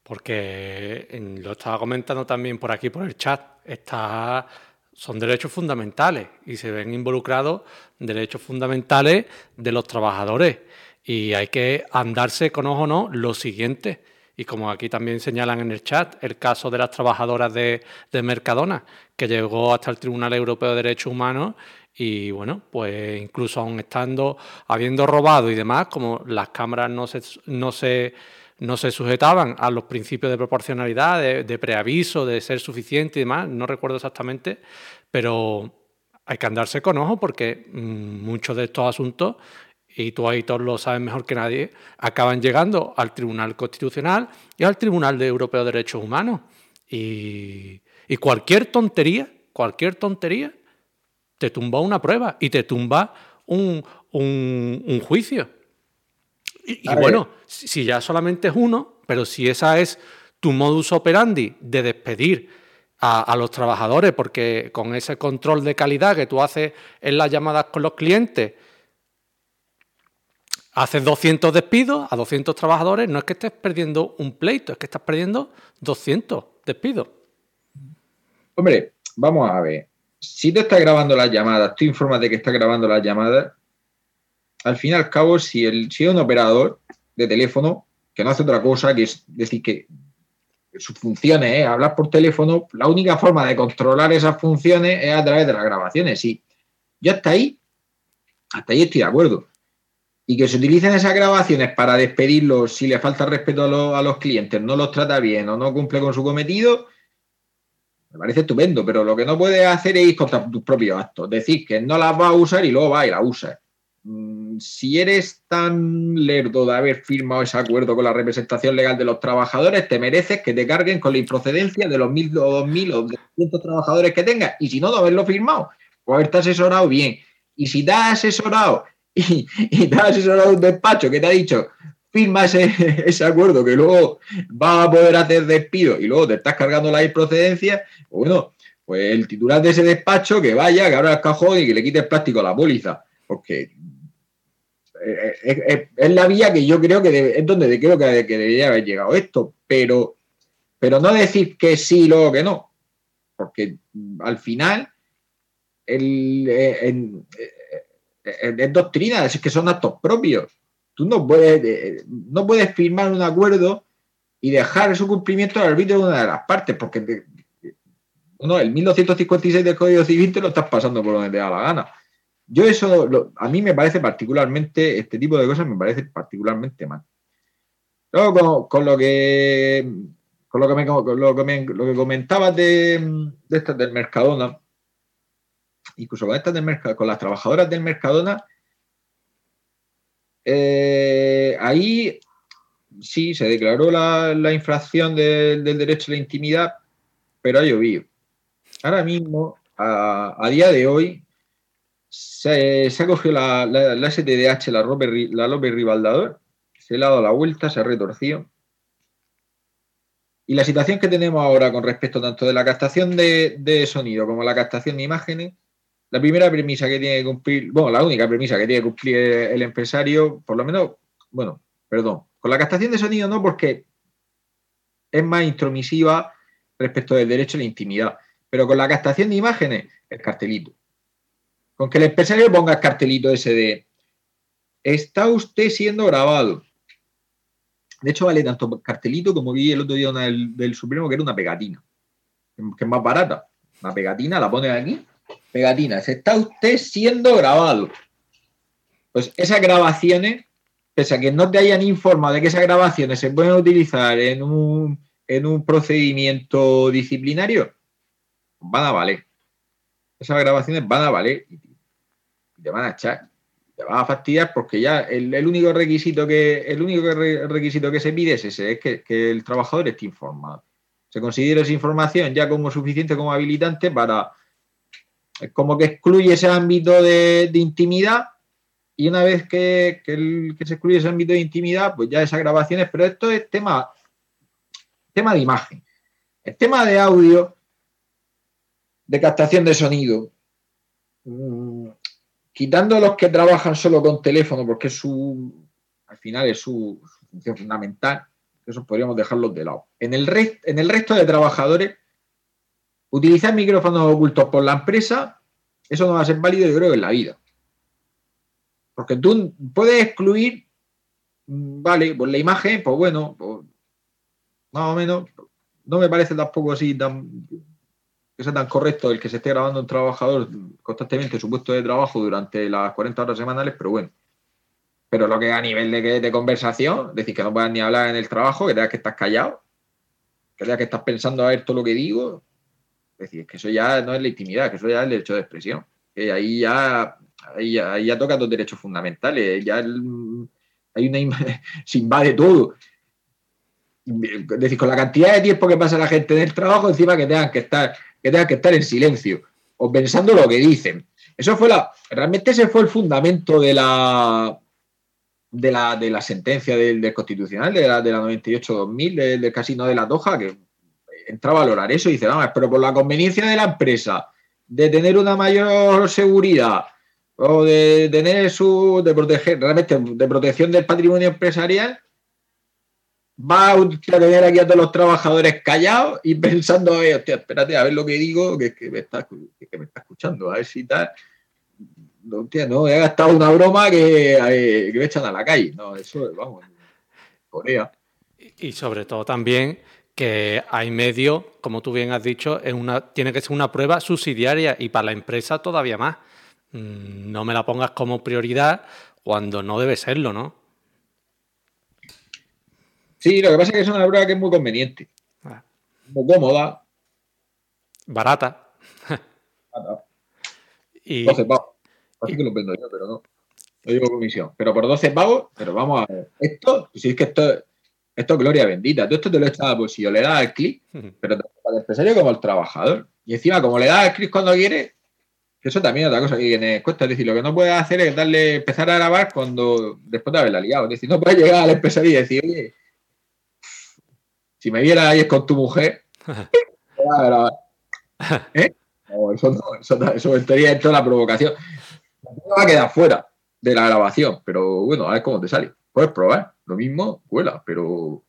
Porque lo estaba comentando también por aquí, por el chat, está, son derechos fundamentales y se ven involucrados derechos fundamentales de los trabajadores. Y hay que andarse con ojo no lo siguiente. Y como aquí también señalan en el chat, el caso de las trabajadoras de, de Mercadona, que llegó hasta el Tribunal Europeo de Derechos Humanos y bueno, pues incluso aún estando, habiendo robado y demás, como las cámaras no se, no se no se sujetaban a los principios de proporcionalidad, de, preaviso, de ser suficiente y demás, no recuerdo exactamente, pero hay que andarse con ojo porque mm, muchos de estos asuntos, y tú ahí todos lo sabes mejor que nadie, acaban llegando al Tribunal Constitucional y al Tribunal de Europeo de Derechos Humanos. Y, cualquier tontería, cualquier tontería, te tumba una prueba y te tumba un, un juicio. Y, bueno, si ya solamente es uno, pero si esa es tu modus operandi de despedir a, los trabajadores, porque con ese control de calidad que tú haces en las llamadas con los clientes, haces 200 despidos a 200 trabajadores, no es que estés perdiendo un pleito, es que estás perdiendo 200 despidos. Hombre, vamos a ver. Si tú estás grabando las llamadas, tú informas de que estás grabando las llamadas, al fin y al cabo, si, el, si un operador de teléfono que no hace otra cosa que es decir que sus funciones es hablar por teléfono, la única forma de controlar esas funciones es a través de las grabaciones. Sí, yo hasta ahí, hasta ahí estoy de acuerdo. Y que se utilicen esas grabaciones para despedirlos si le falta respeto a, a los clientes, no los trata bien o no cumple con su cometido, me parece estupendo, pero lo que no puedes hacer es ir contra tus propios actos. Decir que no las va a usar y luego va y la usa. Mm, si eres tan lerdo de haber firmado ese acuerdo con la representación legal de los trabajadores, te mereces que te carguen con la improcedencia de los mil o dos mil o doscientos trabajadores que tengas. Y si no, no haberlo firmado, pues haberte asesorado bien. Y si te has asesorado y, te has asesorado un despacho que te ha dicho, firma ese, acuerdo que luego va a poder hacer despido y luego te estás cargando la improcedencia, pues bueno, pues el titular de ese despacho que vaya, que abra el cajón y que le quite el plástico a la póliza. Porque eh, eh, es, la vía que yo creo que es donde creo que, debería haber llegado esto. Pero, pero no decir que sí luego que no. Porque al final eh, es doctrina, es que son actos propios. Tú no puedes, no puedes firmar un acuerdo y dejar su cumplimiento al arbitrio de una de las partes, porque no, el 1256 del Código Civil te lo estás pasando por donde te da la gana. Yo eso, a mí me parece particularmente, este tipo de cosas me parece particularmente mal. Luego, con, lo que con lo que, me, lo que, comentabas de, de estas del Mercadona, incluso con estas del Mercadona, con las trabajadoras del Mercadona, eh, ahí sí se declaró la, infracción del derecho a la intimidad, pero ha llovido ahora mismo, a, día de hoy, se, ha cogido la, la, STDH, la López, la Ribaldador, se le ha dado la vuelta, se ha retorcido. Y la situación que tenemos ahora con respecto tanto de la captación de, sonido como la captación de imágenes, la primera premisa que tiene que cumplir, bueno, la única premisa que tiene que cumplir el empresario, por lo menos, bueno, perdón, con la captación de sonido no, porque es más intromisiva respecto del derecho a la intimidad. Pero con la captación de imágenes, el cartelito. Con que el empresario ponga el cartelito ese de está usted siendo grabado. De hecho, vale tanto cartelito como vi el otro día del, Supremo, que era una pegatina, que es más barata. Una pegatina, la pone aquí, pegatina, está usted siendo grabado. Pues esas grabaciones, pese a que no te hayan informado de que esas grabaciones se pueden utilizar en un, en un procedimiento disciplinario, van a valer. Esas grabaciones van a valer y te van a echar. Te van a fastidiar porque ya el, único requisito que el único requisito que se pide es ese, es que, el trabajador esté informado. Se considera esa información ya como suficiente como habilitante para como que excluye ese ámbito de, intimidad y una vez que, que, se excluye ese ámbito de intimidad, pues ya esas grabaciones, pero esto es tema, tema de imagen. El tema de audio de captación de sonido, mm, quitando los que trabajan solo con teléfono, porque es su, al final es su, función fundamental, eso podríamos dejarlos de lado. En el, en el resto de trabajadores, utilizar micrófonos ocultos por la empresa, eso no va a ser válido, yo creo, en la vida. Porque tú puedes excluir, mm, vale, pues la imagen, pues bueno, pues, más o menos, no me parece tampoco así tan que sea tan correcto el que se esté grabando un trabajador constantemente su puesto de trabajo durante las 40 horas semanales, pero bueno. Pero lo que a nivel de, conversación, es decir, que no puedas ni hablar en el trabajo, que tengas que estás callado, que tengas que estás pensando a ver todo lo que digo, es decir, que eso ya no es la intimidad, que eso ya es el derecho de expresión. Que ahí ya, ahí ya, toca dos derechos fundamentales, ya hay una se invade todo. Es decir, con la cantidad de tiempo que pasa la gente en el trabajo, encima que tengan que estar que tenga que estar en silencio o pensando lo que dicen. Eso fue la, realmente ese fue el fundamento de la, de la, de la sentencia del, Constitucional, de la, de la 98-2000, del, Casino de la Toja, que entraba a valorar eso y dice, vamos, pero por la conveniencia de la empresa, de tener una mayor seguridad o de tener su, de proteger, realmente de protección del patrimonio empresarial, va a tener aquí a todos los trabajadores callados y pensando, hostia, espérate a ver lo que digo, que, que, me, está, que me está escuchando, a ver si tal. No, hostia, no, he gastado una broma que, eh, que me echan a la calle. No, eso, vamos, Corea. Y sobre todo también que hay medios, como tú bien has dicho, es una, tiene que ser una prueba subsidiaria y para la empresa todavía más. Mm, no me la pongas como prioridad cuando no debe serlo, ¿no? Sí, lo que pasa es que es una prueba que es muy conveniente. Ah. Muy cómoda. Barata. Barata. y... 12 Así que lo vendo yo, pero no. Lo digo comisión. Pero por 12 pavos, pero vamos a ver. Esto, si es que esto, esto es gloria bendita. Todo esto te lo echaba por si yo le das el clic, pero tanto para el empresario como al trabajador. Y encima, como le das el clic cuando quiere, eso también es otra cosa que tiene cuesta. Es decir, lo que no puedes hacer es darle, empezar a grabar cuando, después de haberla liado. Es decir, no puedes llegar al empresario y decir, oye, si me viera ahí es con tu mujer, ¿Eh? No, eso no, eso, eso estaría en toda la provocación. va a quedar fuera de la grabación, pero bueno, a ver cómo te sale. Puedes probar, lo mismo, cuela, pero.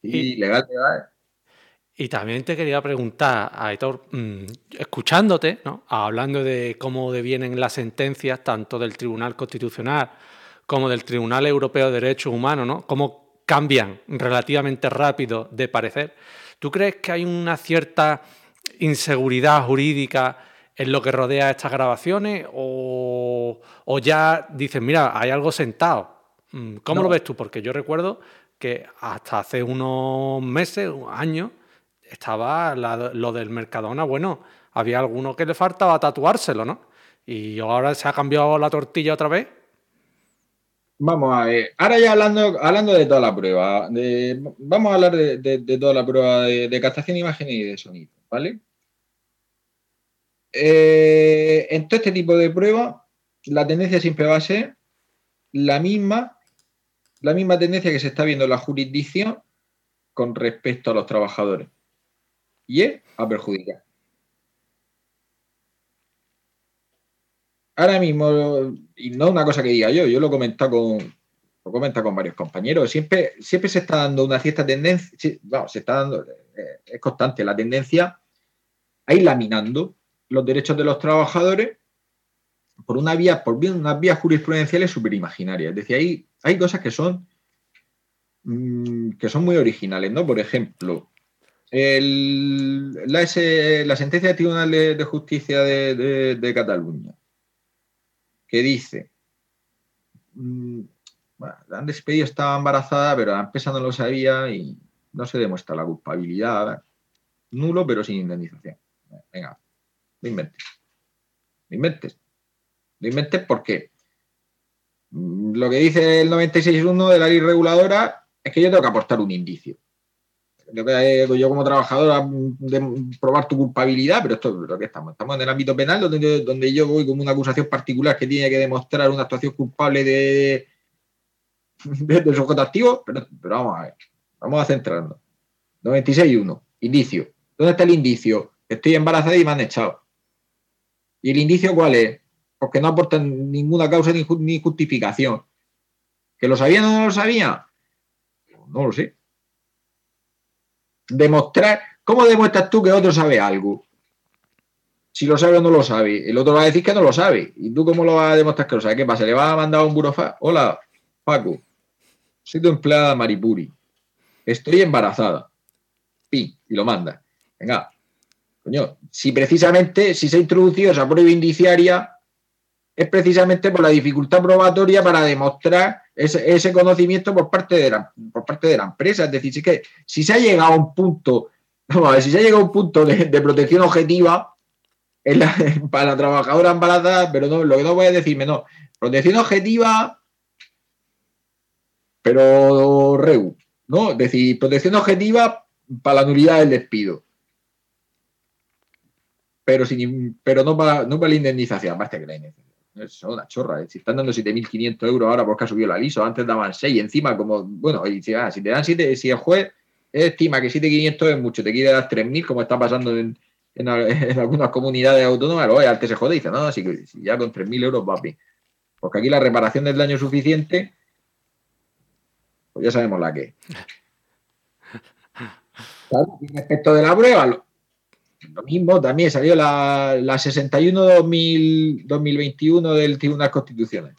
Y, legal, legal. Y también te quería preguntar, Aitor, mm, escuchándote, ¿no? hablando de cómo devienen las sentencias tanto del Tribunal Constitucional como del Tribunal Europeo de Derechos Humanos, ¿no? cómo cambian relativamente rápido de parecer. ¿Tú crees que hay una cierta inseguridad jurídica en lo que rodea estas grabaciones o, ya dices, mira, hay algo sentado? Mm, ¿Cómo lo ves tú? Porque yo recuerdo que hasta hace unos meses, años, estaba lo del Mercadona, bueno, había alguno que le faltaba tatuárselo, ¿no? Y ahora se ha cambiado la tortilla otra vez. Vamos a ver, ahora ya hablando, hablando de toda la prueba, vamos a hablar de, toda la prueba de, captación de imágenes y de sonido, ¿vale? Eh, en todo este tipo de pruebas, la tendencia siempre va a ser la misma, la misma tendencia que se está viendo en la jurisdicción con respecto a los trabajadores y es a perjudicar. Ahora mismo, y no una cosa que diga yo, yo lo he comentado con, lo con varios compañeros, siempre, siempre se está dando una cierta tendencia, se está dando, eh, es constante la tendencia a ir laminando los derechos de los trabajadores por una vía, por unas vías jurisprudenciales súper imaginarias. Es decir, hay, cosas que son, mm, que son muy originales, ¿no? Por ejemplo, la, sentencia del Tribunal de, Justicia de, Cataluña, que dice, mm, la han despedido, estaba embarazada, pero la empresa no lo sabía y no se demuestra la culpabilidad. Nulo, pero sin indemnización. Venga, no inventes. No inventes. No inventes porque lo que dice el 96.1 de la ley reguladora es que yo tengo que aportar un indicio yo como trabajador de probar tu culpabilidad, pero esto es lo que estamos. Estamos en el ámbito penal donde, donde yo voy como una acusación particular que tiene que demostrar una actuación culpable de, de, sujeto activo, pero, vamos a ver, vamos a centrarnos. 96.1, indicio. ¿Dónde está el indicio? Estoy embarazada y me han echado. ¿Y el indicio cuál es? Porque no aportan ninguna causa ni, justificación. ¿Que lo sabían o no lo sabían? No lo sé demostrar, ¿cómo demuestras tú que otro sabe algo? Si lo sabe o no lo sabe. El otro va a decir que no lo sabe. ¿Y tú cómo lo vas a demostrar que lo sabe? ¿Qué pasa? ¿Le vas a mandar un burofax? Hola, Paco. Soy tu empleada Maripuri. Estoy embarazada. Pi, y lo manda. Venga. Coño, si precisamente, si se ha introducido esa prueba indiciaria, es precisamente por la dificultad probatoria para demostrar ese, conocimiento por parte, de la, por parte de la empresa. Es decir, si, que, si se ha llegado a un punto, vamos a ver, si se ha llegado a un punto de, protección objetiva para la trabajadora embarazada, pero no, lo que no voy a decirme, no, protección objetiva, pero REU, ¿no? Es decir, protección objetiva para la nulidad del despido. Pero, sin, pero no, para, no para la indemnización, basta que la indemnización es una chorra. ¿eh? Si están dando 7.500 euros ahora porque ha subido la liso, antes daban 6 encima como, bueno, y si, ah, si te dan 7, si el juez estima que 7.500 es mucho, te quiere dar 3.000 como está pasando en, en, algunas comunidades autónomas, luego al que se jode dice, no, así que ya con 3.000 euros va bien. Porque aquí la reparación del daño suficiente, pues ya sabemos la que. respecto de la prueba, lo mismo, también salió la, la 61-2021 del Tribunal Constitucional.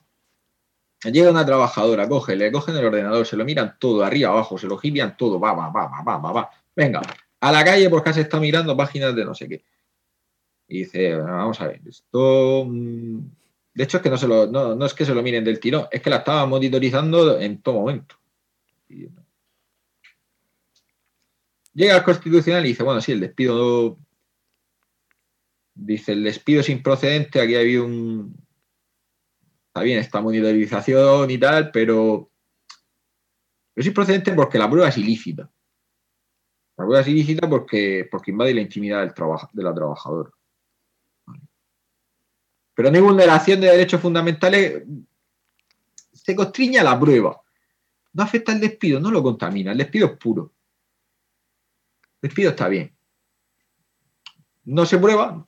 Llega una trabajadora, coge, le cogen el ordenador, se lo miran todo, arriba, abajo, se lo gilian todo, va, va, va, va, va, va, Venga, a la calle porque se está mirando páginas de no sé qué. Y dice, vamos a ver, esto... Mm, de hecho, es que no, se lo, no, no es que se lo miren del tirón, es que la estaban monitorizando en todo momento. Llega al Constitucional y dice, bueno, sí, el despido Dice, el despido sin procedente, aquí ha habido un, está bien esta monitorización y tal, pero es improcedente porque la prueba es ilícita. La prueba es ilícita porque, porque invade la intimidad del de la trabajadora. Pero no hay vulneración de derechos fundamentales, se constriña la prueba. No afecta al despido, no lo contamina. El despido es puro. El despido está bien. No se prueba,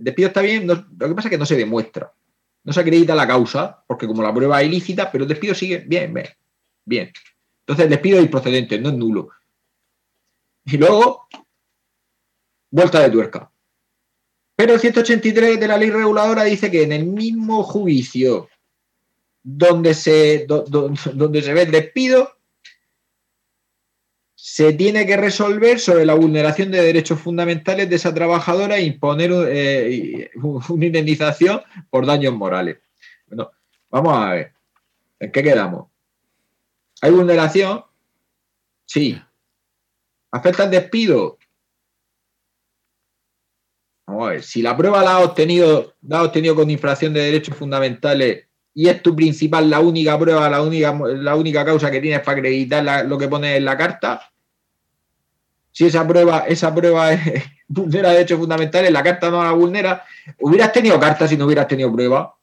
despido está bien, lo que pasa es que no se demuestra. No se acredita la causa, porque como la prueba es ilícita, pero el despido sigue bien, bien. bien. Entonces el despido es improcedente, no es nulo. Y luego, vuelta de tuerca. Pero el 183 de la ley reguladora dice que en el mismo juicio donde se, donde se ve el despido, se tiene que resolver sobre la vulneración de derechos fundamentales de esa trabajadora e imponer eh, una indemnización por daños morales. Bueno, vamos a ver. ¿En qué quedamos? ¿Hay vulneración? Sí. ¿Afecta el despido? Vamos a ver. Si la prueba la ha obtenido, la ha obtenido con infracción de derechos fundamentales y es tu principal, la única prueba, la única, la única causa que tienes para acreditar lo que pone en la carta, si esa prueba, esa prueba vulnera derechos fundamentales, la carta no la vulnera, hubieras tenido carta si no hubieras tenido prueba.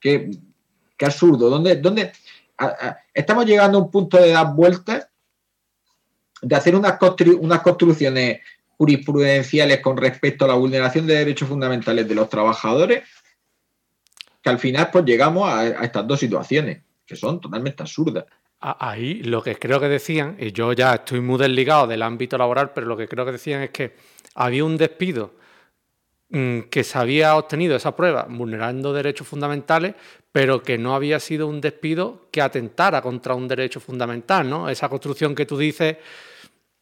Qué, absurdo. ¿Dónde, dónde estamos llegando a un punto de dar vueltas, de hacer unas construcciones jurisprudenciales con respecto a la vulneración de derechos fundamentales de los trabajadores, que al final pues llegamos a estas dos situaciones, que son totalmente absurdas. Ahí lo que creo que decían, y yo ya estoy muy desligado del ámbito laboral, pero lo que creo que decían es que había un despido mm, que se había obtenido esa prueba vulnerando derechos fundamentales, pero que no había sido un despido que atentara contra un derecho fundamental, ¿no? Esa construcción que tú dices,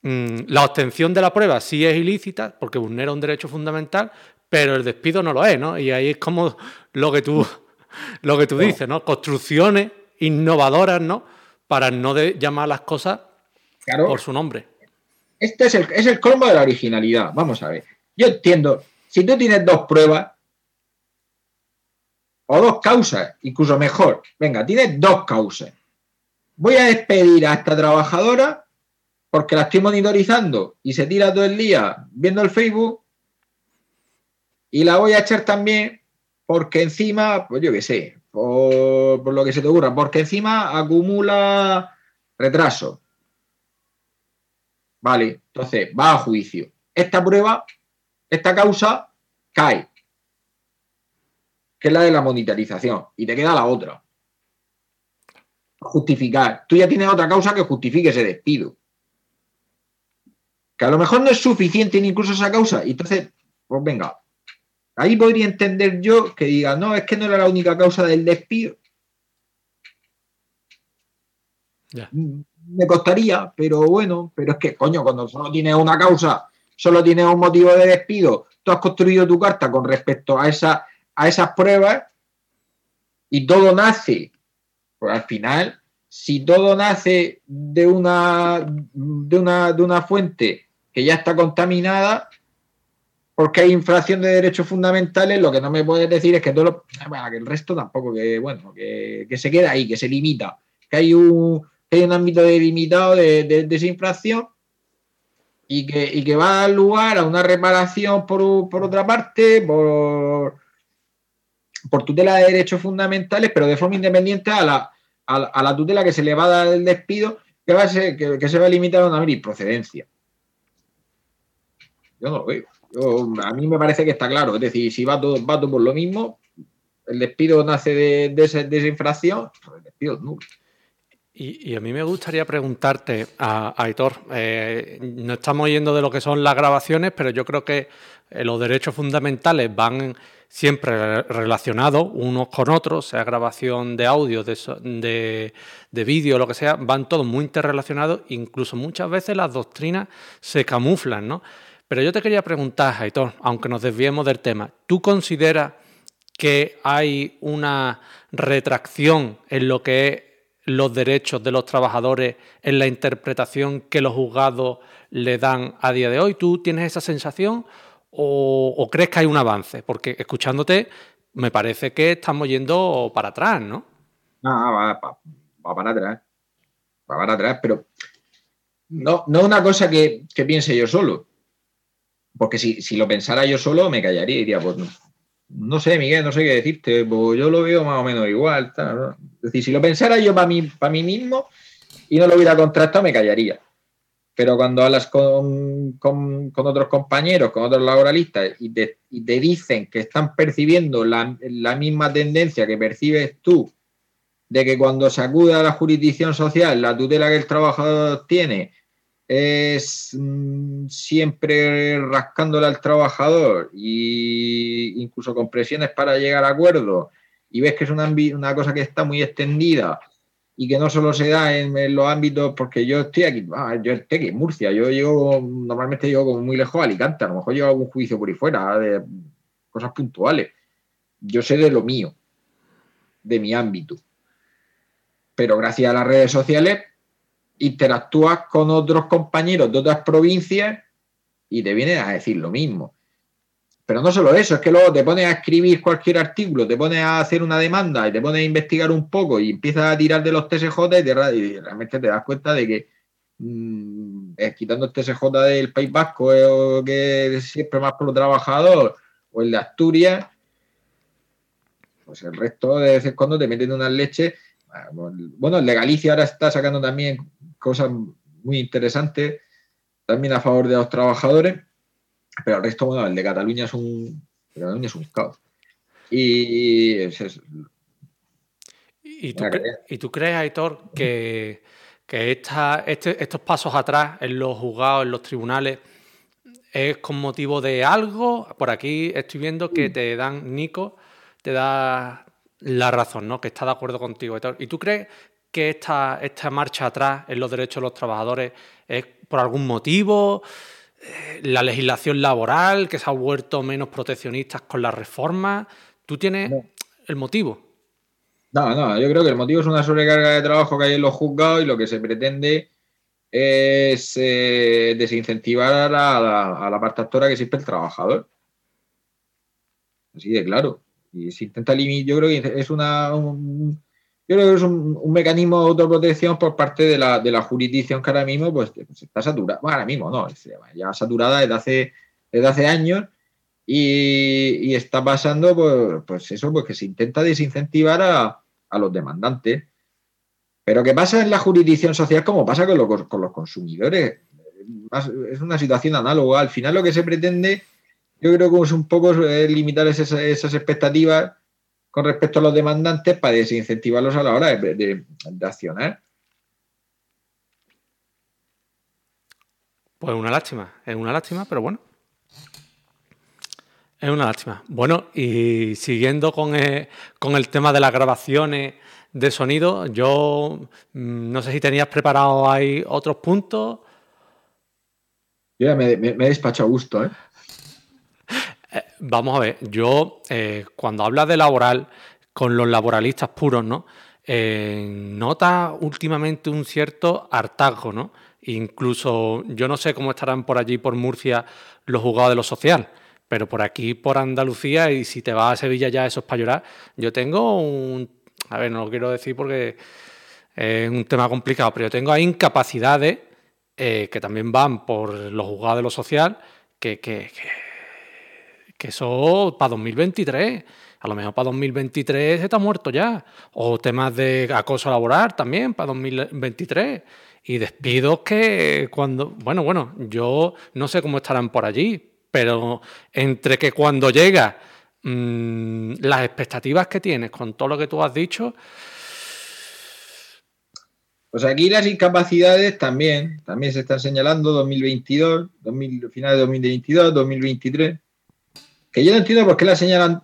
mm, la obtención de la prueba sí es ilícita porque vulnera un derecho fundamental, pero el despido no lo es, ¿no? Y ahí es como lo que tú, lo que tú dices, ¿no? Construcciones innovadoras, ¿no? para no llamar las cosas por su nombre. Este es el, es el colmo de la originalidad. Vamos a ver. Yo entiendo, si tú tienes dos pruebas o dos causas, incluso mejor, venga, tienes dos causas. Voy a despedir a esta trabajadora porque la estoy monitorizando y se tira todo el día viendo el Facebook y la voy a echar también porque encima, pues yo qué sé, por, lo que se te ocurra, porque encima acumula retraso. Vale, entonces va a juicio. Esta prueba, esta causa cae, que es la de la monitorización, y te queda la otra. Justificar. Tú ya tienes otra causa que justifique ese despido. Que a lo mejor no es suficiente incluso esa causa, y entonces, pues venga, Ahí podría entender yo que diga, no, es que no era la única causa del despido. Mm, me costaría, pero bueno, pero es que, coño, cuando solo tienes una causa, solo tienes un motivo de despido, tú has construido tu carta con respecto a, esa, a esas pruebas y todo nace, pues al final, si todo nace de una, de una, de una fuente que ya está contaminada, porque hay infracción de derechos fundamentales, lo que no me puedes decir es que todo lo, que el resto tampoco, que bueno, que, se queda ahí, que se limita, que hay un, hay un ámbito delimitado de, de, esa infracción y que, que va a dar lugar a una reparación por, otra parte, por, por tutela de derechos fundamentales, pero de forma independiente a la, a, la tutela que se le va a dar el despido, que, va a ser, que, se va a limitar a una procedencia. Yo no lo veo a mí me parece que está claro. Es decir, si va todo, va todo por lo mismo, el despido nace de, esa, infracción, pues el despido es nulo. Y, a mí me gustaría preguntarte, a, Aitor, eh, no estamos yendo de lo que son las grabaciones, pero yo creo que eh, los derechos fundamentales van siempre relacionados unos con otros, sea grabación de audio, de, de, de vídeo, lo que sea, van todos muy interrelacionados, incluso muchas veces las doctrinas se camuflan, ¿no? Pero yo te quería preguntar, Aitor, aunque nos desviemos del tema, ¿tú consideras que hay una retracción en lo que es los derechos de los trabajadores en la interpretación que los juzgados le dan a día de hoy? ¿Tú tienes esa sensación o, crees que hay un avance? Porque escuchándote me parece que estamos yendo para atrás, ¿no? No, va, para atrás. Va para atrás, pero no, no una cosa que, piense yo solo. Porque si, lo pensara yo solo, me callaría y diría, pues no, sé, Miguel, no sé qué decirte, pues yo lo veo más o menos igual. Es decir, si lo pensara yo para mí, para mí mismo y no lo hubiera contrastado, me callaría. Pero cuando hablas con, otros compañeros, con otros laboralistas y te, dicen que están percibiendo la, la misma tendencia que percibes tú de que cuando se acude a la jurisdicción social, la tutela que el trabajador tiene es mm, siempre rascándole al trabajador e incluso con presiones para llegar a acuerdo y ves que es una, una cosa que está muy extendida y que no solo se da en, los ámbitos, porque yo estoy aquí, ah, yo estoy aquí en Murcia, yo llego, normalmente llego como muy lejos a Alicante, a lo mejor llevo algún juicio por ahí fuera, de cosas puntuales. Yo sé de lo mío, de mi ámbito pero gracias a las redes sociales interactúas con otros compañeros de otras provincias y te vienen a decir lo mismo. Pero no solo eso, es que luego te pones a escribir cualquier artículo, te pones a hacer una demanda y te pones a investigar un poco y empiezas a tirar de los TSJ y, realmente te das cuenta de que mm, quitando el TSJ del País Vasco eh, que es siempre más por lo trabajador o el de Asturias, pues el resto de veces cuando te meten unas leches bueno, el de Galicia ahora está sacando también cosas muy interesantes, también a favor de los trabajadores, pero el resto, bueno, el de Cataluña es un, Cataluña es un caos. Y, ¿Y, tú, crees, Aitor, que, que este, estos pasos atrás en los juzgados, en los tribunales, es con motivo de algo? Por aquí estoy viendo que te dan, Nico, te da, la razón, ¿no? Que está de acuerdo contigo. ¿Y tú crees que esta, esta marcha atrás en los derechos de los trabajadores es por algún motivo? Eh, ¿La legislación laboral que se ha vuelto menos proteccionistas con la reforma? ¿Tú tienes el motivo? No, no, yo creo que el motivo es una sobrecarga de trabajo que hay en los juzgados y lo que se pretende es eh, desincentivar a la, a la parte actora que existe el trabajador. Así de claro. Y se intenta limitar, yo creo que es una un, yo creo que es un, mecanismo de autoprotección por parte de la, de la jurisdicción que ahora mismo pues, pues está saturada. Bueno, ahora mismo no, ya saturada desde hace, desde hace años y, está pasando pues, pues, eso, pues que se intenta desincentivar a, a, los demandantes. Pero ¿qué pasa en la jurisdicción social como pasa con, los, con los consumidores? Es una situación análoga. Al final lo que se pretende yo creo que es un poco eh, limitar esas, expectativas con respecto a los demandantes para desincentivarlos a la hora de, accionar. Pues una lástima, es una lástima, pero bueno. Es una lástima. Bueno, y siguiendo con el, con el tema de las grabaciones de sonido, yo mm, no sé si tenías preparado ahí otros puntos. Yo me, me, me he despachado a gusto, ¿eh? Eh, vamos a ver, yo eh, cuando hablas de laboral con los laboralistas puros, ¿no? Eh, nota últimamente un cierto hartazgo, ¿no? Incluso yo no sé cómo estarán por allí, por Murcia, los juzgados de lo social, pero por aquí, por Andalucía, y si te vas a Sevilla ya eso es para llorar, yo tengo un... A ver, no lo quiero decir porque es un tema complicado, pero yo tengo ahí incapacidades que también van por los juzgados de lo social que, que que eso para 2023. A lo mejor para 2023 está muerto ya. O temas de acoso laboral también para 2023. Y despidos que cuando, bueno, bueno, yo no sé cómo estarán por allí, pero entre que cuando llega mm, las expectativas que tienes con todo lo que tú has dicho. Pues aquí las incapacidades también, también se están señalando 2022, 2000, final de 2022, 2023 que yo no entiendo por qué la señalan.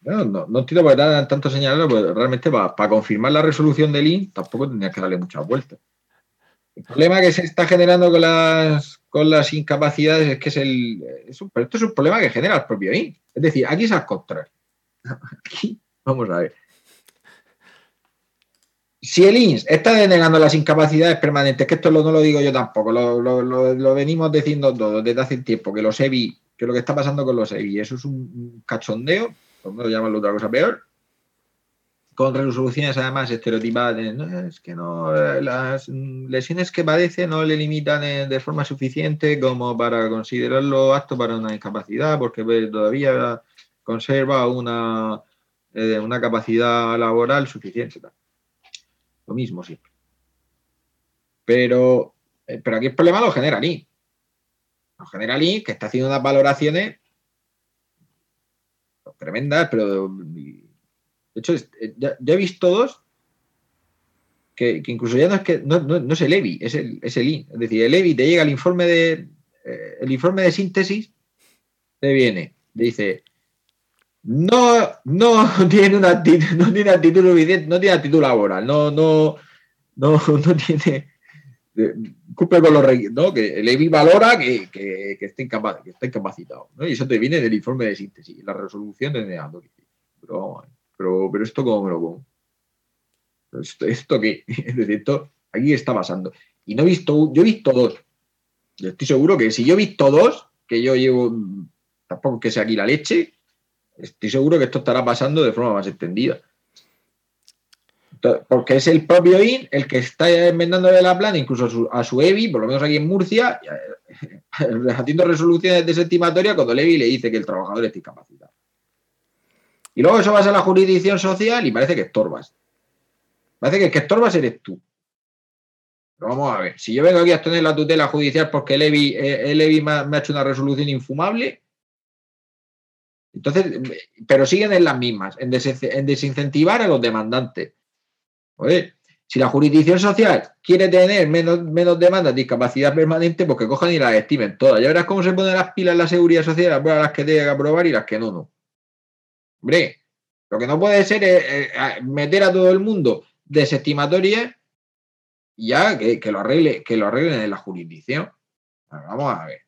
Bueno, no, entiendo por qué dan tanto señalarlo, porque realmente para, confirmar la resolución del IN tampoco tendrías que darle muchas vueltas. El problema que se está generando con las, con las incapacidades es que es el. pero esto es un problema que genera el propio IN. Es decir, aquí se contra. Aquí, vamos a ver. Si el INS está denegando las incapacidades permanentes, que esto no lo digo yo tampoco, lo, venimos diciendo todos desde hace tiempo, que los EBI que lo que está pasando con los EVI. Eso es un cachondeo, lo llaman otra cosa peor, con resoluciones además estereotipadas. Es que no, eh, las lesiones que padece no le limitan de forma suficiente como para considerarlo apto para una discapacidad, porque todavía conserva una, eh, una capacidad laboral suficiente. Lo mismo siempre. Pero, eh, pero aquí el problema lo genera Lee. Lo genera Lee, que está haciendo unas valoraciones tremendas, pero de hecho, eh, ya, he visto dos que, incluso ya no es que no, es el EVI, es el, es el Es decir, el EVI te llega el informe de eh, el informe de síntesis, te viene, dice no, no tiene una actitud, no tiene actitud no tiene actitud laboral, no, no, no, no tiene cumple con los requisitos, ¿no? que el EVI valora que, que, que, está, incapacitado. ¿no? Y eso te viene del informe de síntesis, la resolución de Pero vamos, pero, pero esto cómo me lo pongo. ¿Esto, esto qué? Es decir, esto aquí está pasando. Y no he visto, yo he visto dos. Yo estoy seguro que si yo he visto dos, que yo llevo, tampoco que sea aquí la leche, estoy seguro que esto estará pasando de forma más extendida. Porque es el propio IN el que está enmendándole la plana, incluso a su, a EBI, por lo menos aquí en Murcia, haciendo resoluciones desestimatorias cuando el EBI le dice que el trabajador está incapacitado. Y luego eso vas a la jurisdicción social y parece que estorbas. Parece que el que estorbas eres tú. Pero vamos a ver, si yo vengo aquí a tener la tutela judicial porque el EBI, eh, me, ha, hecho una resolución infumable, entonces, pero siguen en las mismas, en, desincentivar a los demandantes. Si la jurisdicción social quiere tener menos, menos demandas de discapacidad permanente, pues que cojan y las estimen todas. Ya verás cómo se ponen las pilas en la seguridad social, las que tiene que aprobar y las que no, no. Hombre, lo que no puede ser es meter a todo el mundo desestimatoria y ya que, lo arregle, que lo arreglen en la jurisdicción. vamos a ver.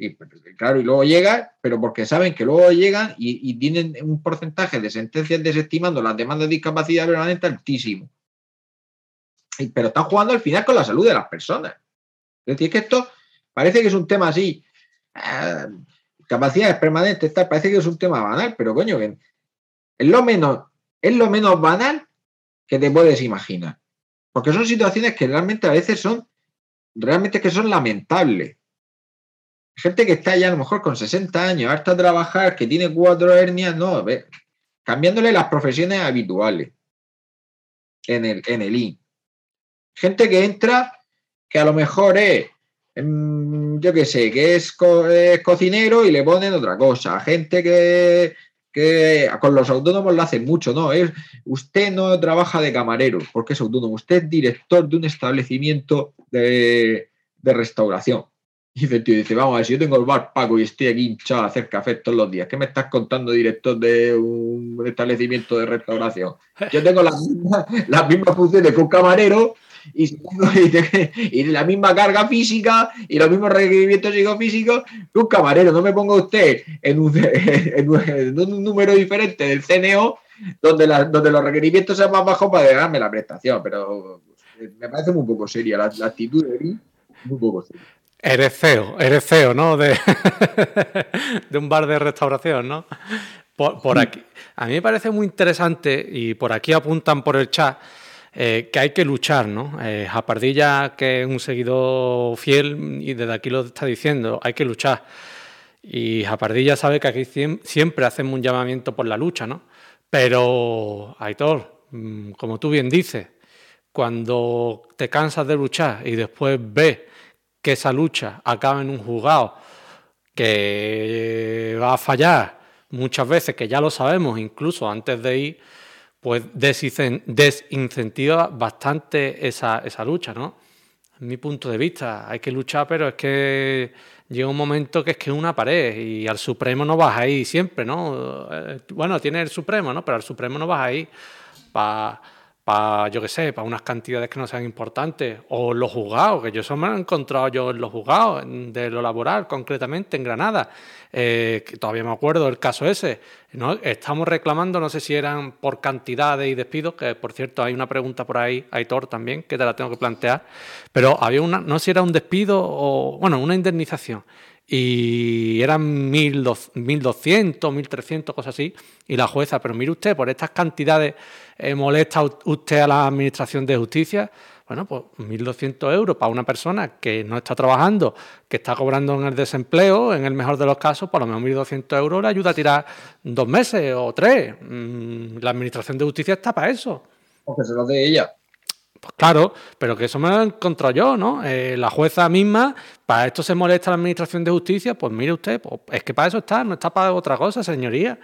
Y, claro, y luego llega, pero porque saben que luego llegan y, tienen un porcentaje de sentencias desestimando las demandas de discapacidad permanente altísimo. pero están jugando al final con la salud de las personas. Es decir, que esto parece que es un tema así. Eh, capacidades permanentes, parece que es un tema banal, pero coño, es lo menos, es lo menos banal que te puedes imaginar. Porque son situaciones que realmente a veces son, realmente que son lamentables. Gente que está ya a lo mejor con 60 años, harta trabajar, que tiene cuatro hernias, no, ve, cambiándole las profesiones habituales en el, en el IN. Gente que entra, que a lo mejor es yo qué sé, que es, cocinero y le ponen otra cosa. Gente que, con los autónomos lo hacen mucho, ¿no? Es, usted no trabaja de camarero porque es autónomo, usted es director de un establecimiento de, restauración. Dice, tío, dice, vamos a ver, si yo tengo el bar Paco y estoy aquí hinchado a hacer café todos los días, ¿qué me estás contando, director de un establecimiento de restauración? Yo tengo las mismas, las mismas funciones que un camarero y, la misma carga física y los mismos requerimientos psicofísicos que un camarero. No me ponga usted en un, número diferente del CNO donde, donde los requerimientos sean más bajos para darme la prestación, pero me parece muy poco seria la, actitud de mí, muy poco seria. Eres feo, eres feo, ¿no? De, de un bar de restauración, ¿no? Por, por, aquí. A mí me parece muy interesante, y por aquí apuntan por el chat, eh, que hay que luchar, ¿no? Eh, Japardilla, que es un seguidor fiel y desde aquí lo está diciendo, hay que luchar. Y Japardilla sabe que aquí siempre hacemos un llamamiento por la lucha, ¿no? Pero, Aitor, mm, como tú bien dices, cuando te cansas de luchar y después ves que esa lucha acaba en un juzgado que va a fallar muchas veces, que ya lo sabemos incluso antes de ir, pues desincentiva bastante esa, esa lucha, ¿no? En mi punto de vista, hay que luchar, pero es que llega un momento que es que es una pared y al Supremo no vas ahí siempre, ¿no? Eh, bueno, tiene el Supremo, ¿no? Pero al Supremo no vas ahí para para, yo qué sé, para unas cantidades que no sean importantes, o los juzgados, que yo eso me lo he encontrado yo en los juzgados, de lo laboral, concretamente en Granada, eh, que todavía me acuerdo del caso ese. ¿no? Estamos reclamando, no sé si eran por cantidades y despidos, que por cierto hay una pregunta por ahí, Aitor también, que te la tengo que plantear, pero había una, no sé si era un despido o, bueno, una indemnización. Y eran 1.200, 1.300, cosas así, y la jueza, pero mire usted, por estas cantidades eh, molesta usted a la Administración de Justicia, bueno, pues 1.200 euros para una persona que no está trabajando, que está cobrando en el desempleo, en el mejor de los casos, por lo menos 1.200 euros le ayuda a tirar dos meses o tres. Mm, la Administración de Justicia está para eso. Porque se lo de ella. Pues claro, pero que eso me lo encontrado yo, ¿no? Eh, la jueza misma, para esto se molesta la Administración de Justicia, pues mire usted, pues es que para eso está, no está para otra cosa, señoría.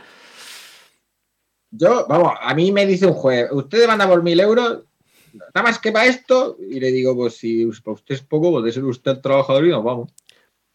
Yo, vamos, a mí me dice un juez, ustedes van a por mil euros, nada más que para esto, y le digo, pues si para usted es poco, puede ser usted el trabajador y nos vamos.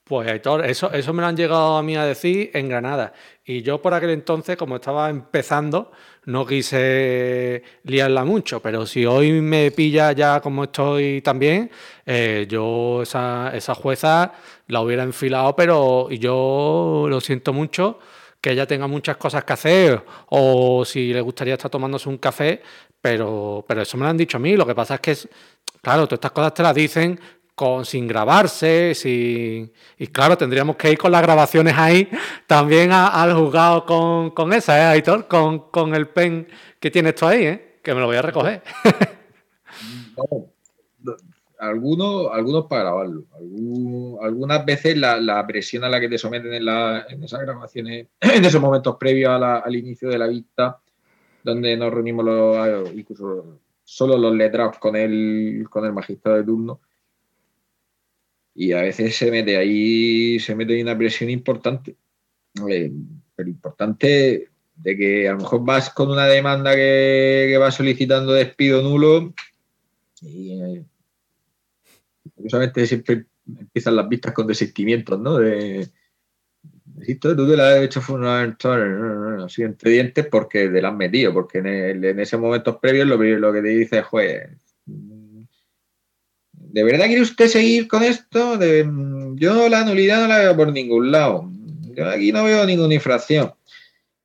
Pues Aitor, eso, eso me lo han llegado a mí a decir en Granada. Y yo por aquel entonces, como estaba empezando, no quise liarla mucho. Pero si hoy me pilla ya como estoy también, eh, yo esa, esa jueza la hubiera enfilado, pero yo lo siento mucho que ella tenga muchas cosas que hacer o si le gustaría estar tomándose un café, pero, pero eso me lo han dicho a mí. Lo que pasa es que, claro, todas estas cosas te las dicen sin grabarse, sin... y claro, tendríamos que ir con las grabaciones ahí también al juzgado con, con esa, ¿eh, Aitor? Con, con, el pen que tienes tú ahí, ¿eh? que me lo voy a recoger. algunos, algunos para grabarlo. algunas veces la, presión a la que te someten en, en esas grabaciones, en esos momentos previos al inicio de la vista, donde nos reunimos los, incluso solo los letrados con el, con el magistrado de turno, y a veces se mete ahí, se mete ahí una presión importante. Pero importante de que a lo mejor vas con una demanda que, que vas solicitando despido nulo y eh, siempre empiezan las vistas con desistimientos, ¿no? De, tú te la has hecho fundamental así entre dientes porque te la has metido, porque en, en ese momento previo lo, que te dice es, ¿de verdad quiere usted seguir con esto? yo la nulidad no la veo por ningún lado. Yo aquí no veo ninguna infracción.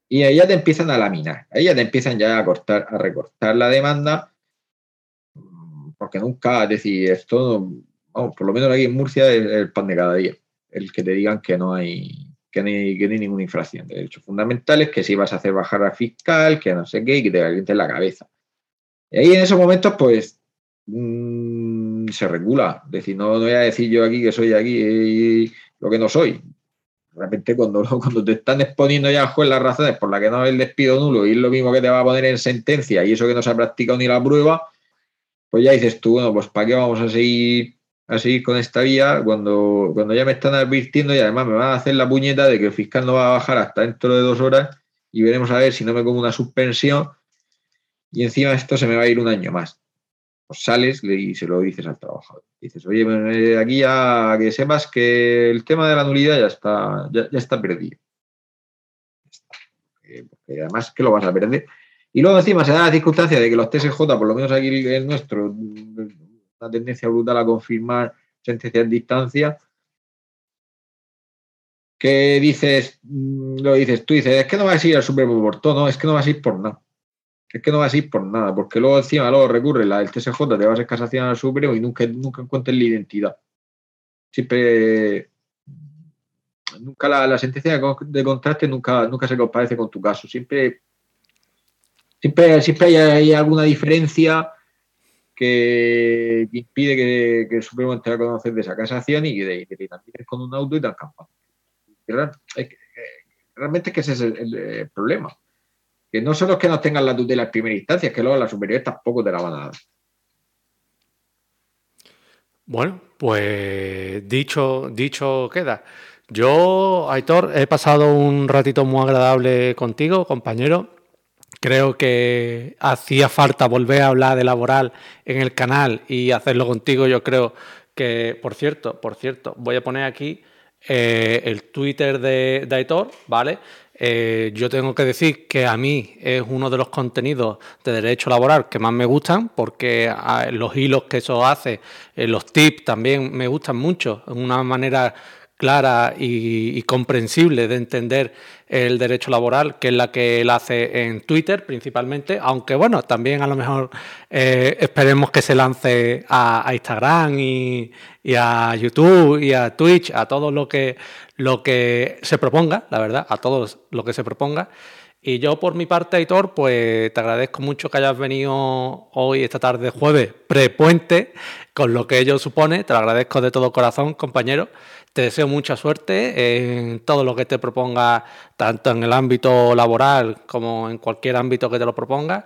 Y ahí ya te empiezan a laminar. Ahí ya te empiezan ya a cortar, a recortar la demanda. Porque nunca, es decir, esto, vamos, por lo menos aquí en Murcia es el pan de cada día. El que te digan que no hay, que no hay, ninguna infracción de derechos fundamentales, que si vas a hacer bajar al fiscal, que no sé qué, y que te calientes la cabeza. Y ahí en esos momentos, pues, Mm, se regula. Es decir, no, voy a decir yo aquí que soy aquí lo que no soy. Realmente cuando, cuando te están exponiendo ya juez las razones por las que no es el despido nulo y es lo mismo que te va a poner en sentencia y eso que no se ha practicado ni la prueba, pues ya dices tú, bueno, pues ¿para qué vamos a seguir a seguir con esta vía cuando, cuando ya me están advirtiendo y además me van a hacer la puñeta de que el fiscal no va a bajar hasta dentro de dos horas y veremos a ver si no me como una suspensión y encima esto se me va a ir un año más sales y se lo dices al trabajador. Dices, oye, eh, aquí ya que sepas que el tema de la nulidad ya está, ya, está perdido. Además que lo vas a perder. Y luego encima se da la circunstancia de que los TSJ, por lo menos aquí el nuestro, una tendencia brutal a confirmar sentencias en distancia, que dices, mm, lo dices, tú dices, es que no vas a ir al Supremo no, es que no vas a ir por nada es que no vas a ir por nada, porque luego encima luego recurre la del TSJ, te vas a casación al Supremo y nunca, nunca encuentras la identidad. Siempre, nunca la, sentencia de contraste nunca, nunca se comparece con tu caso. Siempre, siempre, siempre hay, alguna diferencia que, impide que, el Supremo entre a conocer de esa casación y que te, te con un auto y te alcanza. Realmente es que ese es el problema que no solo es que no tengan la tutela en primera instancia, es que luego la superior tampoco te la van a dar. Bueno, pues dicho, dicho queda. Yo, Aitor, he pasado un ratito muy agradable contigo, compañero. Creo que hacía falta volver a hablar de laboral en el canal y hacerlo contigo. Yo creo que, por cierto, por cierto, voy a poner aquí eh, el Twitter de Aitor, ¿vale? Eh, yo tengo que decir que a mí es uno de los contenidos de derecho laboral que más me gustan porque los hilos que eso hace, eh, los tips también me gustan mucho, una manera clara y, comprensible de entender el derecho laboral, que es la que él hace en Twitter principalmente, aunque bueno, también a lo mejor eh, esperemos que se lance a, Instagram y, a YouTube y a Twitch, a todo lo que, lo que se proponga, la verdad, a todos lo que se proponga. Y yo por mi parte, Aitor, pues te agradezco mucho que hayas venido hoy, esta tarde, jueves, prepuente, con lo que ello supone. Te lo agradezco de todo corazón, compañero. Te deseo mucha suerte en todo lo que te proponga, tanto en el ámbito laboral como en cualquier ámbito que te lo proponga.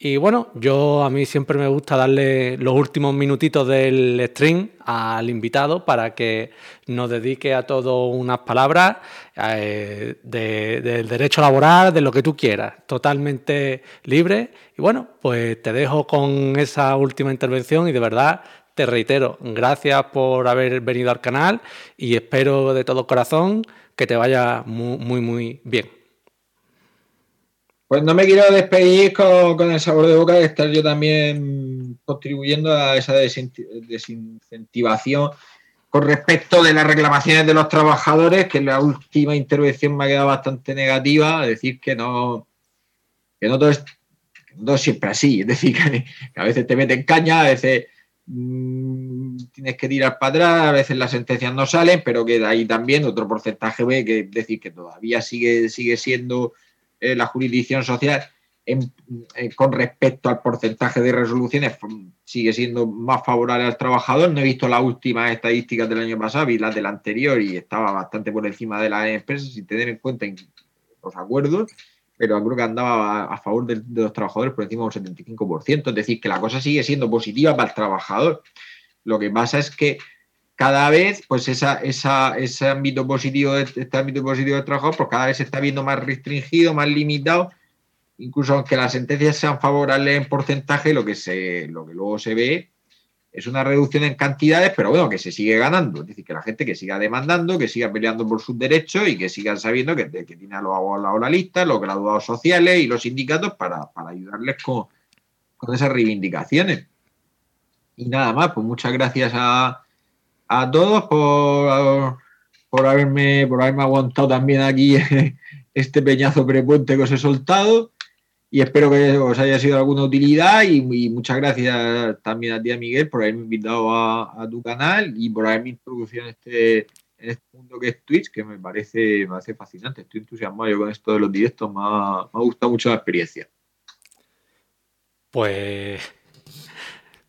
Y bueno, yo a mí siempre me gusta darle los últimos minutitos del stream al invitado para que nos dedique a todo unas palabras eh, del derecho laboral, de lo que tú quieras, totalmente libre. Y bueno, pues te dejo con esa última intervención y de verdad te reitero, gracias por haber venido al canal y espero de todo corazón que te vaya muy, muy, bien. Pues no me quiero despedir con, el sabor de boca de estar yo también contribuyendo a esa desincentivación con respecto de las reclamaciones de los trabajadores, que en la última intervención me ha quedado bastante negativa, decir que no, que no todo es, siempre así, es decir, que, a veces te meten caña, a veces mm, tienes que tirar para atrás, a veces las sentencias no salen, pero que ahí también otro porcentaje ve que decir que todavía sigue, sigue siendo eh, la jurisdicción social eh, con respecto al porcentaje de resoluciones pues, sigue siendo más favorable al trabajador. No he visto las últimas estadísticas del año pasado, y las del anterior y estaba bastante por encima de las empresas sin tener en cuenta los acuerdos, pero creo que andaba a, favor de, los trabajadores por encima del 75%. Es decir, que la cosa sigue siendo positiva para el trabajador. Lo que pasa es que cada vez, pues esa, ese ámbito positivo, este ámbito positivo del trabajo, pues cada vez se está viendo más restringido, más limitado, incluso aunque las sentencias sean favorables en porcentaje, lo que se, lo que luego se ve es una reducción en cantidades, pero bueno, que se sigue ganando. Es decir, que la gente que siga demandando, que siga peleando por sus derechos y que sigan sabiendo que, que tiene a los lista, los graduados sociales y los sindicatos para, ayudarles con, con esas reivindicaciones. Y nada más, pues muchas gracias a, a todos por, por, haberme, por haberme aguantado también aquí este peñazo prepuente que os he soltado y espero que os haya sido de alguna utilidad y, muchas gracias también a ti, Miguel, por haberme invitado a, tu canal y por haberme introducido en este, en este mundo que es Twitch, que me parece, me parece fascinante. Estoy entusiasmado yo con esto de los directos, me ha, me ha gustado mucho la experiencia. Pues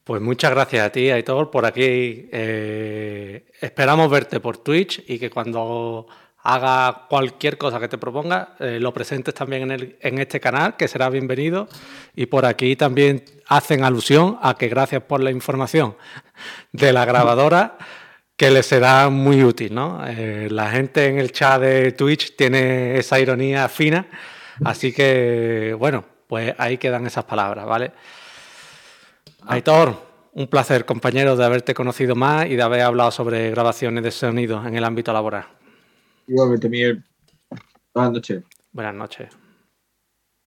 pues muchas gracias a ti, Aitor, por aquí. Eh, esperamos verte por Twitch y que cuando haga cualquier cosa que te proponga, eh, lo presentes también en, este canal, que será bienvenido. Y por aquí también hacen alusión a que gracias por la información de la grabadora, que les será muy útil. ¿no? Eh, la gente en el chat de Twitch tiene esa ironía fina, así que bueno, pues ahí quedan esas palabras, ¿vale? Aitor, un placer, compañero, de haberte conocido más y de haber hablado sobre grabaciones de sonido en el ámbito laboral. Igualmente, Miguel. Buenas noches. Buenas noches.